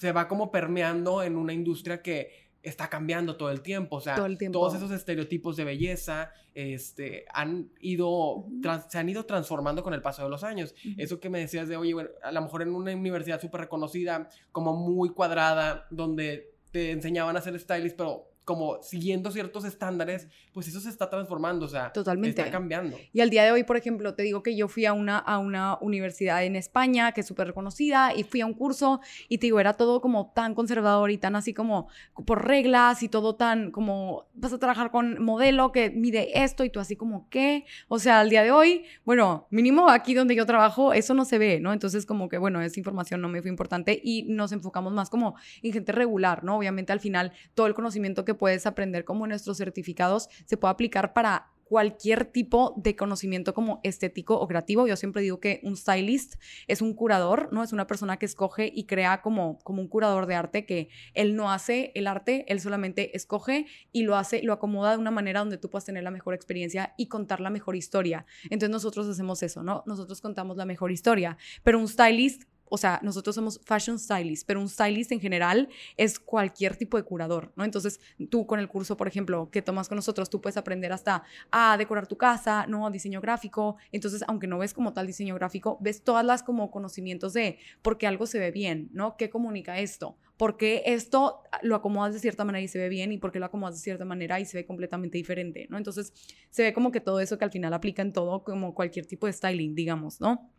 se va como permeando en una industria que está cambiando todo el tiempo. O sea, todos esos estereotipos de belleza este, han ido, se han ido transformando con el paso de los años. Eso que me decías de, oye, bueno, a lo mejor en una universidad súper reconocida, como muy cuadrada, donde te enseñaban a ser stylist, pero como siguiendo ciertos estándares, pues eso se está transformando, o sea, Totalmente. está cambiando.
Y al día de hoy, por ejemplo, te digo que yo fui a una, a una universidad en España que es súper reconocida y fui a un curso y te digo, era todo como tan conservador y tan así como por reglas y todo tan como vas a trabajar con modelo que mide esto y tú así como qué, o sea, al día de hoy, bueno, mínimo aquí donde yo trabajo, eso no se ve, ¿no? Entonces como que, bueno, esa información no me fue importante y nos enfocamos más como en gente regular, ¿no? Obviamente al final todo el conocimiento que puedes aprender como nuestros certificados se puede aplicar para cualquier tipo de conocimiento como estético o creativo. Yo siempre digo que un stylist es un curador, ¿no? Es una persona que escoge y crea como, como un curador de arte que él no hace el arte, él solamente escoge y lo hace, lo acomoda de una manera donde tú puedas tener la mejor experiencia y contar la mejor historia. Entonces nosotros hacemos eso, ¿no? Nosotros contamos la mejor historia, pero un stylist o sea, nosotros somos fashion stylists, pero un stylist en general es cualquier tipo de curador, ¿no? Entonces, tú con el curso, por ejemplo, que tomas con nosotros, tú puedes aprender hasta a decorar tu casa, ¿no? Diseño gráfico. Entonces, aunque no ves como tal diseño gráfico, ves todas las como conocimientos de por qué algo se ve bien, ¿no? ¿Qué comunica esto? ¿Por qué esto lo acomodas de cierta manera y se ve bien y por qué lo acomodas de cierta manera y se ve completamente diferente, ¿no? Entonces, se ve como que todo eso que al final aplica en todo, como cualquier tipo de styling, digamos, ¿no?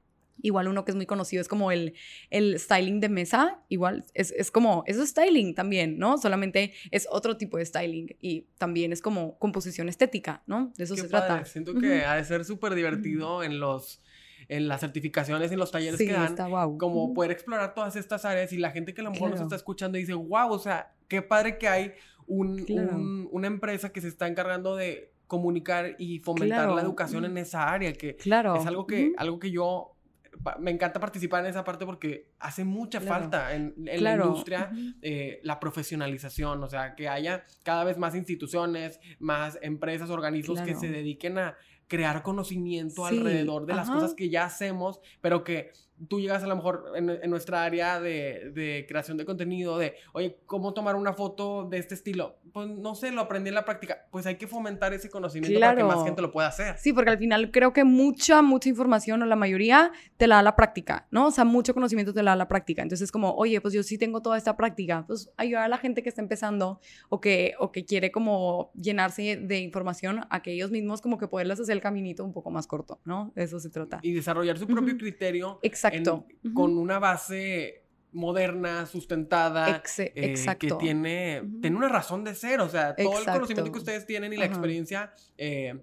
Igual uno que es muy conocido es como el, el styling de mesa, igual es, es, como, eso es styling también, ¿no? Solamente es otro tipo de styling y también es como composición estética, ¿no? De eso se trata.
Siento que ha de ser súper divertido en los en las certificaciones, en los talleres que dan, como poder explorar todas estas áreas y la gente que a lo mejor nos está escuchando dice, wow, o sea, qué padre que hay un, una empresa que se está encargando de comunicar y fomentar la educación en esa área, que claro. es algo que, algo que yo me encanta participar en esa parte porque hace mucha falta en, la industria eh, la profesionalización, o sea, que haya cada vez más instituciones, más empresas, organismos que se dediquen a crear conocimiento alrededor de las cosas que ya hacemos, pero que tú llegas a lo mejor en, nuestra área de, de, creación de contenido, de, oye, ¿cómo tomar una foto de este estilo? Pues no sé, lo aprendí en la práctica. Pues hay que fomentar ese conocimiento para que más gente lo pueda hacer.
Sí, porque al final creo que mucha, mucha información o la mayoría te la da la práctica, ¿no? O sea, mucho conocimiento te la da la práctica. Entonces, como, oye, pues yo sí tengo toda esta práctica, pues ayudar a la gente que está empezando o que, o que quiere como llenarse de información a que ellos mismos como que poderles hacer el caminito un poco más corto, ¿no? De eso se trata.
Y desarrollar su propio criterio.
Exacto
con una base moderna, sustentada, eh, que tiene, tiene una razón de ser, o sea, todo el conocimiento que ustedes tienen y la experiencia eh,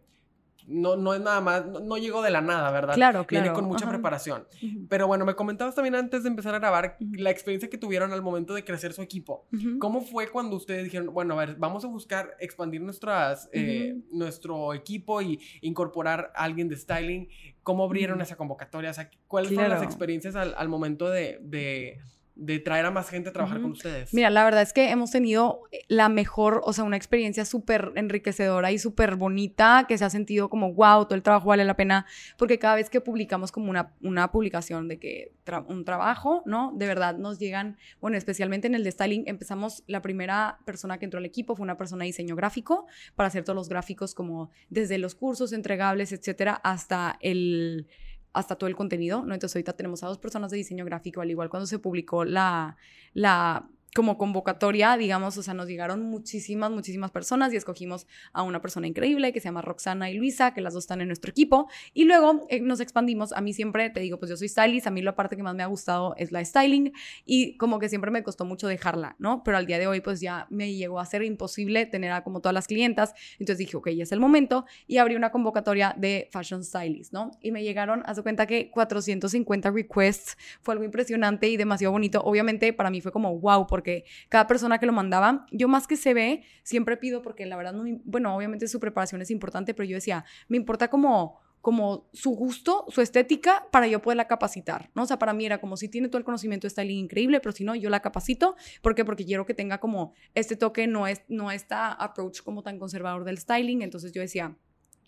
no, no es nada más, no, llegó de la nada, ¿verdad?
Claro, claro.
Viene con mucha preparación. Pero bueno, me comentabas también antes de empezar a grabar la experiencia que tuvieron al momento de crecer su equipo. ¿Cómo fue cuando ustedes dijeron, bueno, a ver, vamos a buscar expandir nuestras, eh, nuestro equipo y incorporar a alguien de styling? ¿Cómo abrieron esa convocatoria? O sea, ¿cuáles fueron las experiencias al, al momento de, de de traer a más gente a trabajar con ustedes?
Mira, la verdad es que hemos tenido la mejor, o sea, una experiencia súper enriquecedora y súper bonita, que se ha sentido como, wow, todo el trabajo vale la pena, porque cada vez que publicamos como una, una publicación de que un trabajo, ¿no? De verdad nos llegan, bueno, especialmente en el de styling, empezamos, la primera persona que entró al equipo fue una persona de diseño gráfico, para hacer todos los gráficos como desde los cursos entregables, etcétera, hasta el hasta todo el contenido, ¿no? Entonces ahorita tenemos a dos personas de diseño gráfico, al igual cuando se publicó la, la como convocatoria, digamos, o sea, nos llegaron muchísimas, muchísimas personas y escogimos a una persona increíble que se llama Roxana y Luisa, que las dos están en nuestro equipo. Y luego eh, nos expandimos. A mí siempre, te digo, pues yo soy stylist, a mí la parte que más me ha gustado es la styling y como que siempre me costó mucho dejarla, ¿no? Pero al día de hoy, pues ya me llegó a ser imposible tener a como todas las clientas. Entonces dije, ok, ya es el momento y abrí una convocatoria de fashion stylist, ¿no? Y me llegaron, haz cuenta que 450 requests, fue algo impresionante y demasiado bonito. Obviamente para mí fue como, wow, porque cada persona que lo mandaba, yo más que se ve, siempre pido, porque la verdad, no, bueno, obviamente su preparación es importante, pero yo decía, me importa como como su gusto, su estética, para yo poderla capacitar, ¿no? O sea, para mí era como si tiene todo el conocimiento de styling increíble, pero si no, yo la capacito. ¿Por qué? Porque quiero que tenga como este toque, no, es, no esta approach como tan conservador del styling. Entonces yo decía,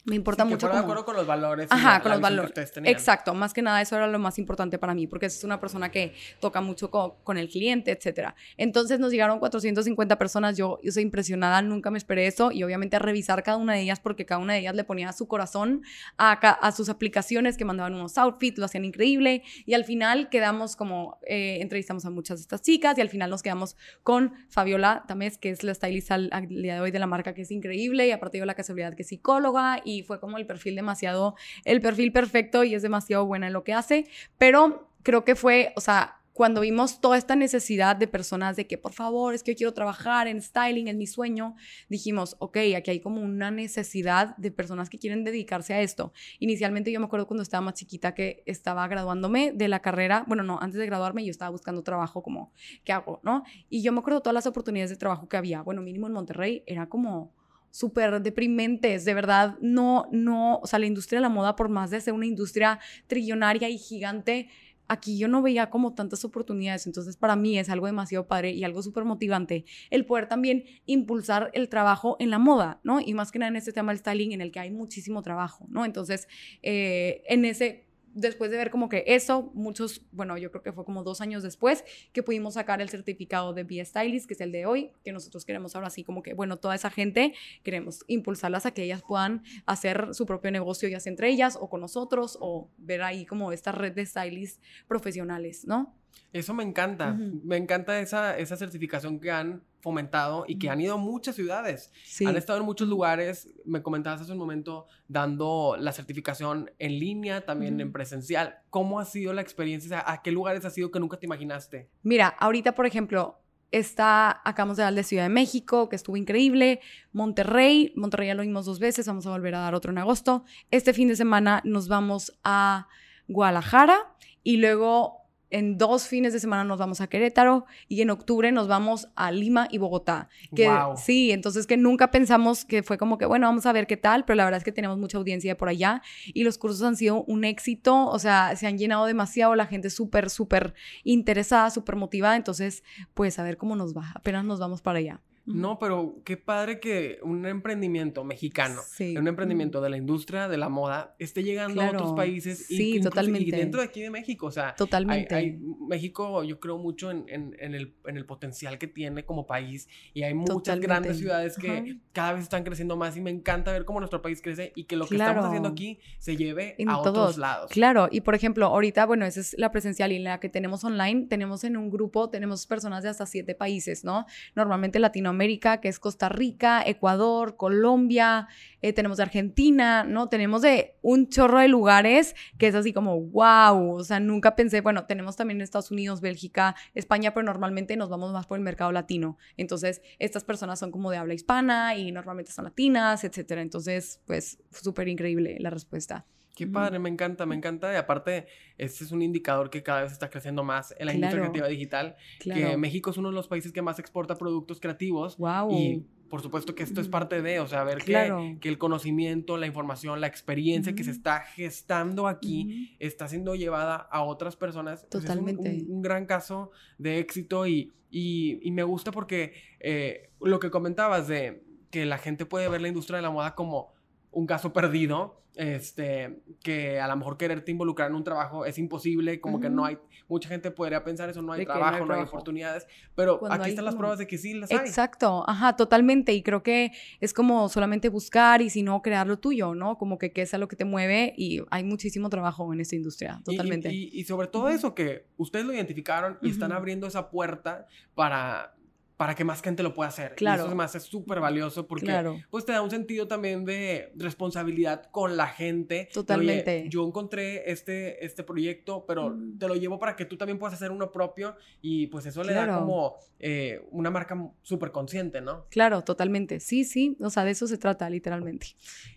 me importa mucho.
Que de acuerdo con los valores.
Ajá, con los valores. Exacto, más que nada eso era lo más importante para mí, porque es una persona que toca mucho con, el cliente, etcétera. Entonces nos llegaron 450 personas, yo, yo soy impresionada, nunca me esperé eso, y obviamente a revisar cada una de ellas, porque cada una de ellas le ponía su corazón a, a sus aplicaciones, que mandaban unos outfits, lo hacían increíble, y al final quedamos como, eh, entrevistamos a muchas de estas chicas, y al final nos quedamos con Fabiola Tamés, que es la stylist al, día de hoy de la marca, que es increíble, y aparte yo la casualidad que es psicóloga, y fue como el perfil demasiado, el perfil perfecto y es demasiado buena en lo que hace, pero creo que fue, o sea, cuando vimos toda esta necesidad de personas de que, por favor, es que yo quiero trabajar en styling, es mi sueño, dijimos, ok, aquí hay como una necesidad de personas que quieren dedicarse a esto. Inicialmente yo me acuerdo cuando estaba más chiquita que estaba graduándome de la carrera, bueno, no, antes de graduarme yo estaba buscando trabajo como, ¿qué hago? ¿No? Y yo me acuerdo todas las oportunidades de trabajo que había, bueno, mínimo en Monterrey, era como súper deprimentes, de verdad, no, no, o sea, la industria de la moda, por más de ser una industria trillonaria y gigante, aquí yo no veía como tantas oportunidades, entonces para mí es algo demasiado padre y algo súper motivante el poder también impulsar el trabajo en la moda, ¿no? Y más que nada en este tema del styling en el que hay muchísimo trabajo, ¿no? Entonces, eh, en ese después de ver como que eso, muchos, bueno, yo creo que fue como dos años después que pudimos sacar el certificado de Be Stylist, que es el de hoy, que nosotros queremos ahora sí como que, bueno, toda esa gente queremos impulsarlas a que ellas puedan hacer su propio negocio, ya sea entre ellas o con nosotros, o ver ahí como esta red de stylists profesionales, ¿no?
Eso me encanta. Me encanta esa, esa certificación que han fomentado y que han ido a muchas ciudades. Han estado en muchos lugares. Me comentabas hace un momento dando la certificación en línea, también en presencial. ¿Cómo ha sido la experiencia? ¿A qué lugares ha sido que nunca te imaginaste?
Mira, ahorita, por ejemplo, está, acabamos de dar de Ciudad de México, que estuvo increíble. Monterrey, Monterrey ya lo vimos dos veces, vamos a volver a dar otro en agosto. Este fin de semana nos vamos a Guadalajara y luego en dos fines de semana nos vamos a Querétaro y en octubre nos vamos a Lima y Bogotá. Que, Sí, entonces que nunca pensamos que fue como que, bueno, vamos a ver qué tal, pero la verdad es que tenemos mucha audiencia por allá y los cursos han sido un éxito, o sea, se han llenado demasiado, la gente súper, súper interesada, súper motivada, entonces, pues a ver cómo nos va, apenas nos vamos para allá.
No, pero qué padre que un emprendimiento mexicano, un emprendimiento de la industria de la moda, esté llegando a otros países.
Sí, y, totalmente.
Y dentro de aquí de México, o sea,
totalmente.
Hay, México, yo creo mucho en, el, en, el, potencial que tiene como país y hay muchas grandes ciudades que cada vez están creciendo más y me encanta ver cómo nuestro país crece y que lo que estamos haciendo aquí se lleve a otros lados.
Claro, y por ejemplo, ahorita, bueno, esa es la presencial y la que tenemos online, tenemos en un grupo, tenemos personas de hasta siete países, ¿no? Normalmente Latinoamérica Que es Costa Rica, Ecuador, Colombia, eh, tenemos Argentina, ¿no? Tenemos de un chorro de lugares que es así como, wow, o sea, nunca pensé, bueno, tenemos también Estados Unidos, Bélgica, España, pero normalmente nos vamos más por el mercado latino. Entonces, estas personas son como de habla hispana y normalmente son latinas, etcétera. Entonces, pues, súper increíble la respuesta.
Qué padre, me encanta, me encanta. Y aparte, este es un indicador que cada vez está creciendo más en la industria creativa digital. Que México es uno de los países que más exporta productos creativos.
Wow.
Y por supuesto que esto es parte de, o sea, ver que, que, el conocimiento, la información, la experiencia que se está gestando aquí está siendo llevada a otras personas.
Totalmente.
es un, gran caso de éxito y, y, me gusta porque eh, lo que comentabas de que la gente puede ver la industria de la moda como un caso perdido este, que a lo mejor quererte involucrar en un trabajo es imposible, como que no hay, mucha gente podría pensar eso, no hay, trabajo, no hay, oportunidades, pero aquí están las pruebas de que sí las hay.
Exacto, ajá, totalmente, y creo que es como solamente buscar y si no, crear lo tuyo, ¿no? Como que qué es lo que te mueve y hay muchísimo trabajo en esta industria, totalmente.
Y, sobre todo eso, que ustedes lo identificaron y están abriendo esa puerta para para que más gente lo pueda hacer.
Claro.
Y eso más es súper valioso porque pues te da un sentido también de responsabilidad con la gente.
Totalmente.
yo encontré este, este proyecto, pero te lo llevo para que tú también puedas hacer uno propio y pues eso le da como eh, una marca súper consciente, ¿no?
Claro, totalmente. Sí, sí, o sea, de eso se trata literalmente.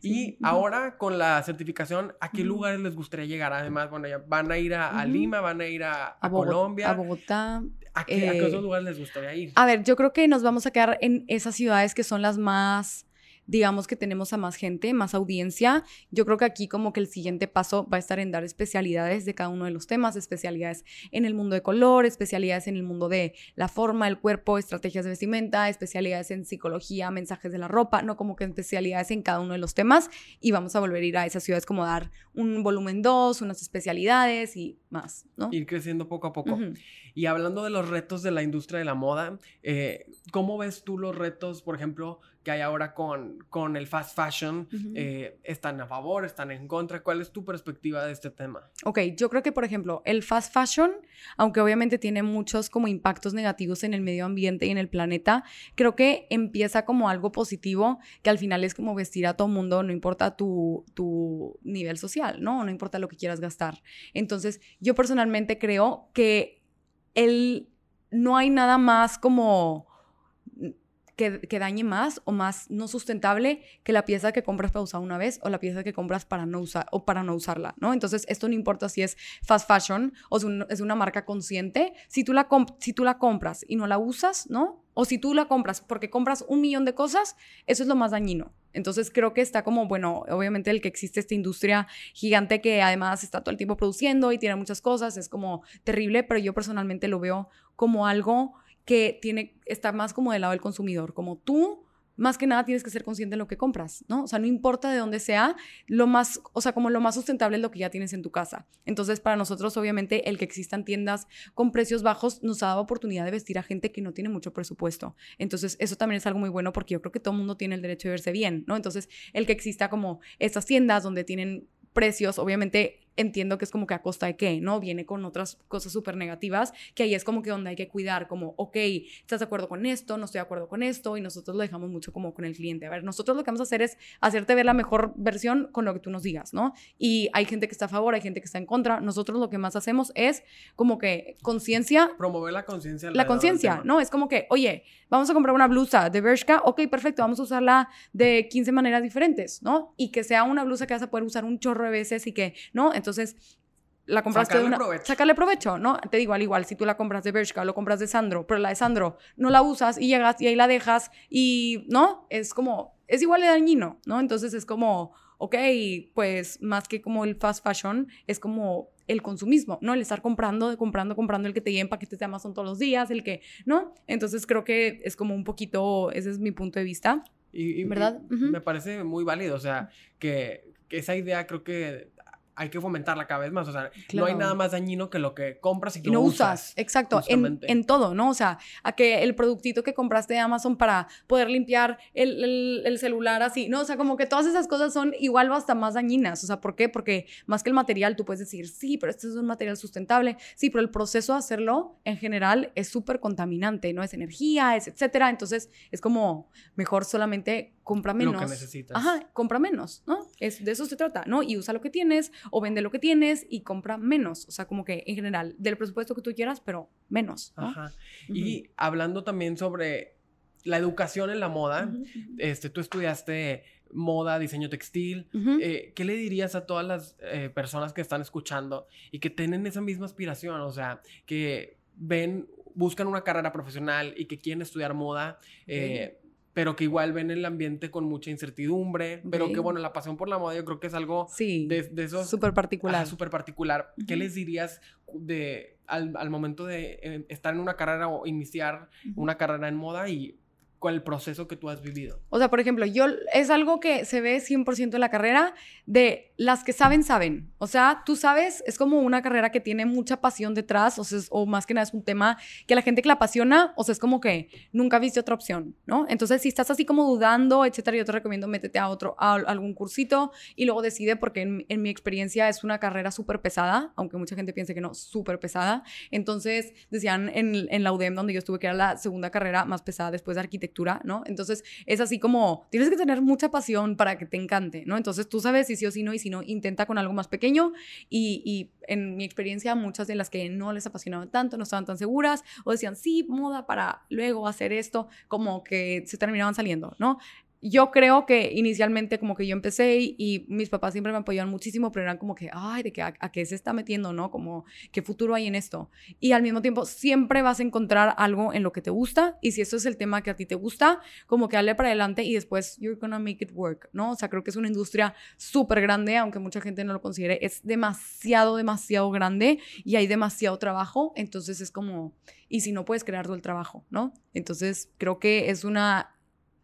Y ahora con la certificación, ¿a qué lugares les gustaría llegar? Además, bueno, ya van a ir a, Lima, van a ir a, Colombia.
A Bogotá.
¿A qué, ¿A qué, otros eh, lugares les gustaría ir?
A ver, yo creo que nos vamos a quedar en esas ciudades que son las más digamos que tenemos a más gente, más audiencia. Yo creo que aquí como que el siguiente paso va a estar en dar especialidades de cada uno de los temas, especialidades en el mundo de color, especialidades en el mundo de la forma, el cuerpo, estrategias de vestimenta, especialidades en psicología, mensajes de la ropa, no como que especialidades en cada uno de los temas y vamos a volver a ir a esas ciudades como dar un volumen 2, unas especialidades y más, ¿no?
Ir creciendo poco a poco. Y hablando de los retos de la industria de la moda, eh, ¿cómo ves tú los retos, por ejemplo, que hay ahora con, con el fast fashion? Eh, ¿Están a favor? ¿Están en contra? ¿Cuál es tu perspectiva de este tema?
Ok, yo creo que, por ejemplo, el fast fashion, aunque obviamente tiene muchos como impactos negativos en el medio ambiente y en el planeta, creo que empieza como algo positivo, que al final es como vestir a todo mundo, no importa tu, tu nivel social, ¿no? No importa lo que quieras gastar. Entonces, yo personalmente creo que el, no hay nada más como que, que, dañe más o más no sustentable que la pieza que compras para usar una vez o la pieza que compras para no usar o para no usarla, ¿no? Entonces, esto no importa si es fast fashion o es una marca consciente, si tú, la si tú la compras y no la usas, ¿no? O si tú la compras porque compras un millón de cosas, eso es lo más dañino. Entonces creo que está como, bueno, obviamente el que existe esta industria gigante que además está todo el tiempo produciendo y tiene muchas cosas, es como terrible, pero yo personalmente lo veo como algo que tiene, está más como del lado del consumidor, como tú más que nada tienes que ser consciente de lo que compras, ¿no? O sea, no importa de dónde sea, lo más, o sea, como lo más sustentable es lo que ya tienes en tu casa. Entonces, para nosotros, obviamente, el que existan tiendas con precios bajos nos ha dado oportunidad de vestir a gente que no tiene mucho presupuesto. Entonces, eso también es algo muy bueno porque yo creo que todo el mundo tiene el derecho de verse bien, ¿no? Entonces, el que exista como estas tiendas donde tienen precios, obviamente entiendo que es como que a costa de qué, ¿no? Viene con otras cosas súper negativas, que ahí es como que donde hay que cuidar, como, ok, ¿estás de acuerdo con esto? No estoy de acuerdo con esto, y nosotros lo dejamos mucho como con el cliente. A ver, nosotros lo que vamos a hacer es hacerte ver la mejor versión con lo que tú nos digas, ¿no? Y hay gente que está a favor, hay gente que está en contra. Nosotros lo que más hacemos es como que conciencia.
Promover la conciencia.
La conciencia, ¿no? Es como que, oye, vamos a comprar una blusa de Bershka, ok, perfecto, vamos a usarla de 15 maneras diferentes, ¿no? Y que sea una blusa que vas a poder usar un chorro de veces y que, ¿no? Entonces, la compraste
sacarle
de una...
provecho.
Sacarle provecho, ¿no? Te digo, al igual, si tú la compras de Bershka o lo compras de Sandro, pero la de Sandro no la usas y llegas y ahí la dejas y, ¿no? Es como, es igual de dañino, ¿no? Entonces es como, ok, pues más que como el fast fashion, es como el consumismo, ¿no? El estar comprando, comprando, comprando, el que te lleven paquetes de Amazon todos los días, el que, ¿no? Entonces creo que es como un poquito, ese es mi punto de vista.
Y,
¿Verdad?
Me parece muy válido, o sea, que, que esa idea creo que hay que fomentarla cada vez más. O sea, no hay nada más dañino que lo que compras y que
no usas. Exacto, en, en, todo, ¿no? O sea, a que el productito que compraste de Amazon para poder limpiar el, el, celular así, ¿no? O sea, como que todas esas cosas son igual o hasta más dañinas. O sea, ¿por qué? Porque más que el material, tú puedes decir, sí, pero este es un material sustentable. Sí, pero el proceso de hacerlo en general es súper contaminante, ¿no? Es energía, es etcétera. Entonces, es como mejor solamente compra menos.
Lo que necesitas.
Ajá, compra menos, ¿no? Es, de eso se trata, ¿no? Y usa lo que tienes o vende lo que tienes y compra menos. O sea, como que en general, del presupuesto que tú quieras, pero menos.
Ajá. Y hablando también sobre la educación en la moda, este, tú estudiaste moda, diseño textil. Eh, ¿Qué le dirías a todas las eh, personas que están escuchando y que tienen esa misma aspiración? O sea, que ven, buscan una carrera profesional y que quieren estudiar moda. Eh, pero que igual ven el ambiente con mucha incertidumbre, pero que bueno, la pasión por la moda yo creo que es algo
sí,
de, de esos...
Súper particular.
Súper particular. ¿Qué les dirías de, al, al momento de eh, estar en una carrera o iniciar una carrera en moda y con el proceso que tú has vivido?
O sea, por ejemplo, yo es algo que se ve 100% en la carrera de las que saben, saben. O sea, tú sabes, es como una carrera que tiene mucha pasión detrás, o, sea, o más que nada es un tema que a la gente que la apasiona, o sea, es como que nunca viste otra opción, ¿no? Entonces, si estás así como dudando, etcétera, yo te recomiendo métete a otro, a algún cursito y luego decide, porque en, mi experiencia es una carrera súper pesada, aunque mucha gente piense que no, súper pesada. Entonces, decían en, en la UDEM, donde yo estuve, que era la segunda carrera más pesada después de arquitectura ¿no? Entonces es así como, tienes que tener mucha pasión para que te encante, ¿no? Entonces tú sabes si sí o si no, y si no, intenta con algo más pequeño y, en mi experiencia muchas de las que no les apasionaban tanto, no estaban tan seguras o decían, sí, moda para luego hacer esto, como que se terminaban saliendo, ¿no? Yo creo que inicialmente como que yo empecé y, mis papás siempre me apoyaban muchísimo, pero eran como que, ay, de que a, qué se está metiendo, ¿no? Como, ¿qué futuro hay en esto? Y al mismo tiempo siempre vas a encontrar algo en lo que te gusta y si eso es el tema que a ti te gusta, como que dale para adelante y después you're gonna make it work, ¿no? O sea, creo que es una industria súper grande, aunque mucha gente no lo considere, es demasiado, demasiado grande y hay demasiado trabajo, entonces es como, y si no puedes crear todo el trabajo, ¿no? Entonces creo que es una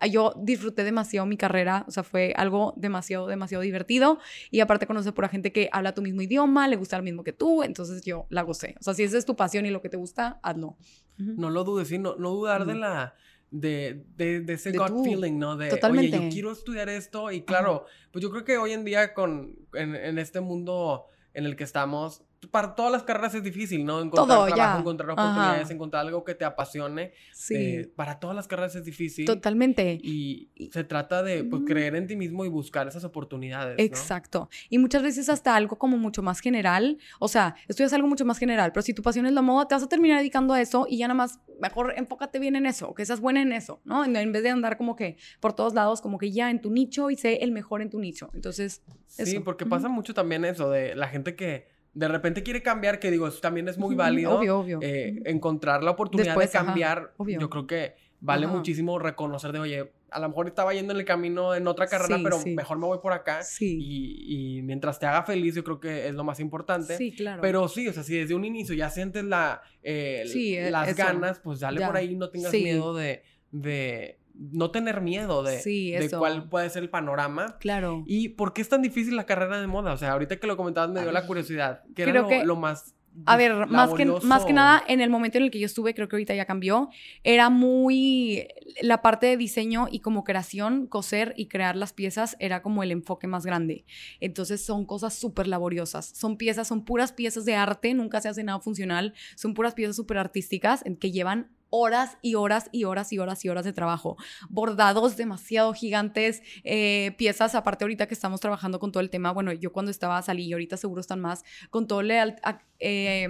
yo disfruté demasiado mi carrera, o sea, fue algo demasiado, demasiado divertido y aparte conocer por la gente que habla tu mismo idioma, le gusta lo mismo que tú, entonces yo la gocé. O sea, si esa es tu pasión y lo que te gusta, hazlo.
No lo dudes, no, no dudar de la... De, de, de ese gut feeling, ¿no? De,
Totalmente.
oye, yo quiero estudiar esto y claro, pues yo creo que hoy en día con, en, en este mundo en el que estamos, para todas las carreras es difícil, ¿no? Encontrar trabajo, encontrar oportunidades, encontrar algo que te apasione. Sí. Eh, para todas las carreras es difícil.
Totalmente.
Y, se trata de pues, creer en ti mismo y buscar esas oportunidades.
Exacto. Y muchas veces hasta algo como mucho más general. O sea, esto es algo mucho más general, pero si tu pasión es la moda, te vas a terminar dedicando a eso y ya nada más, mejor enfócate bien en eso, que seas buena en eso, ¿no? En vez de andar como que por todos lados, como que ya en tu nicho y sé el mejor en tu nicho. Entonces,
Sí, porque pasa mucho también eso de la gente que de repente quiere cambiar, que digo, eso también es muy válido. Obvio, obvio. Eh, encontrar la oportunidad de cambiar, yo creo que vale muchísimo reconocer de, oye, a lo mejor estaba yendo en el camino en otra carrera, pero mejor me voy por acá. Sí. Y, mientras te haga feliz, yo creo que es lo más importante. Sí, claro. Pero sí, o sea, si desde un inicio ya sientes la, eh, e, las ganas, pues dale por ahí, no tengas miedo de, de no tener miedo de, de cuál puede ser el panorama. Claro. ¿Y por qué es tan difícil la carrera de moda? O sea, ahorita que lo comentabas me dio la curiosidad. ¿Qué era lo, más
a ver, más que, más que nada, en el momento en el que yo estuve, creo que ahorita ya cambió, era muy la parte de diseño y como creación, coser y crear las piezas era como el enfoque más grande. Entonces son cosas súper laboriosas. Son piezas, son puras piezas de arte, nunca se hace nada funcional, son puras piezas súper artísticas que llevan horas y horas y horas y horas y horas de trabajo. Bordados demasiado gigantes, eh, piezas, aparte ahorita que estamos trabajando con todo el tema, bueno, yo cuando estaba salí y ahorita seguro están más, con todo el, eh,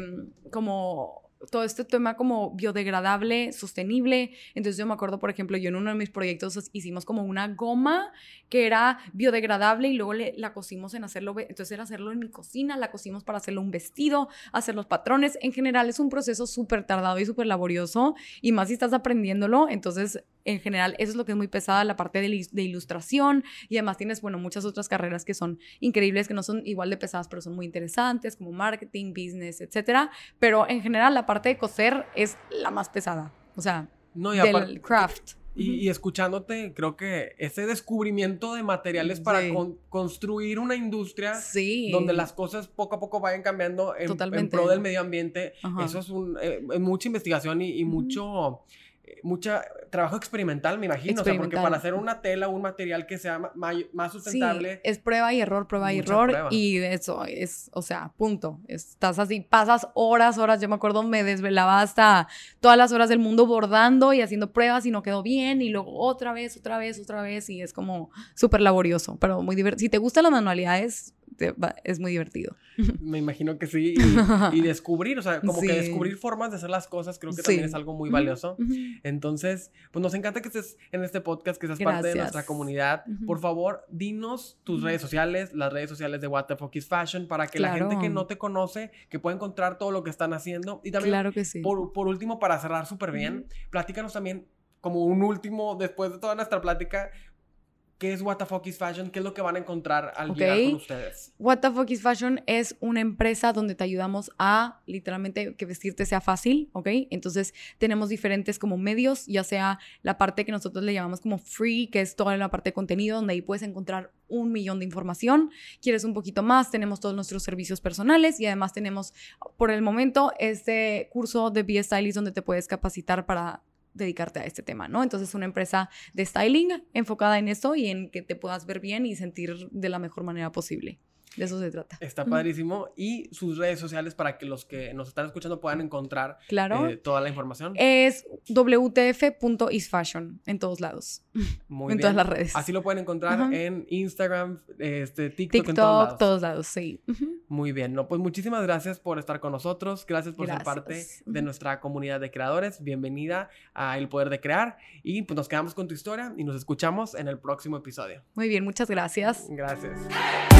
como todo este tema como biodegradable, sostenible. Entonces yo me acuerdo, por ejemplo, yo en uno de mis proyectos hicimos como una goma que era biodegradable y luego la cosimos en hacerlo, entonces era hacerlo en mi cocina, la cosimos para hacerlo un vestido, hacer los patrones. En general es un proceso súper tardado y súper laborioso y más si estás aprendiéndolo, entonces en general eso es lo que es muy pesada, la parte de, de ilustración y además tienes, bueno, muchas otras carreras que son increíbles, que no son igual de pesadas, pero son muy interesantes, como marketing, business, etcétera. Pero en general la parte de coser es la más pesada, o sea, no, del craft.
Y, escuchándote, creo que ese descubrimiento de materiales para construir una industria donde las cosas poco a poco vayan cambiando en, pro del medio ambiente, eso es un, eh, mucha investigación y, mucho mucha trabajo experimental, me imagino. O sea, porque para hacer una tela un material que sea más sustentable.
es prueba y error, prueba y error. Y eso es, o sea, punto. Estás así, pasas horas, horas. Yo me acuerdo, me desvelaba hasta todas las horas del mundo bordando y haciendo pruebas y no quedó bien. Y luego otra vez, otra vez, otra vez. Y es como súper laborioso, pero muy divertido. Si te gustan las manualidades, es muy divertido.
Me imagino que sí. Y, descubrir, o sea, como que descubrir formas de hacer las cosas, creo que también es algo muy valioso. Entonces, pues nos encanta que estés en este podcast, que seas parte de nuestra comunidad. Por favor, dinos tus redes sociales, las redes sociales de What the Fuck is Fashion, para que la gente que no te conoce, que pueda encontrar todo lo que están haciendo. Y también, claro que sí. por, por último, para cerrar súper bien, platícanos también como un último, después de toda nuestra plática, ¿Qué es What the Fuck is Fashion? ¿Qué es lo que van a encontrar al llegar con ustedes?
What the Fuck is Fashion es una empresa donde te ayudamos a literalmente que vestirte sea fácil, ¿ok? Entonces tenemos diferentes como medios, ya sea la parte que nosotros le llamamos como free, que es toda la parte de contenido, donde ahí puedes encontrar un millón de información. Quieres un poquito más, tenemos todos nuestros servicios personales y además tenemos por el momento este curso de Be Stylist donde te puedes capacitar para dedicarte a este tema, ¿no? Entonces, una empresa de styling enfocada en eso y en que te puedas ver bien y sentir de la mejor manera posible. De eso se trata.
Está padrísimo. Y sus redes sociales para que los que nos están escuchando puedan encontrar eh, toda la información.
Es wtf.isfashion en todos lados. Muy en todas las redes.
Así lo pueden encontrar en Instagram, este, TikTok, en todos lados.
todos lados, sí.
Muy bien. No, pues muchísimas gracias por estar con nosotros. Gracias por ser parte de nuestra comunidad de creadores. Bienvenida a El Poder de Crear. Y pues nos quedamos con tu historia y nos escuchamos en el próximo episodio.
Muy bien, muchas gracias.
Gracias.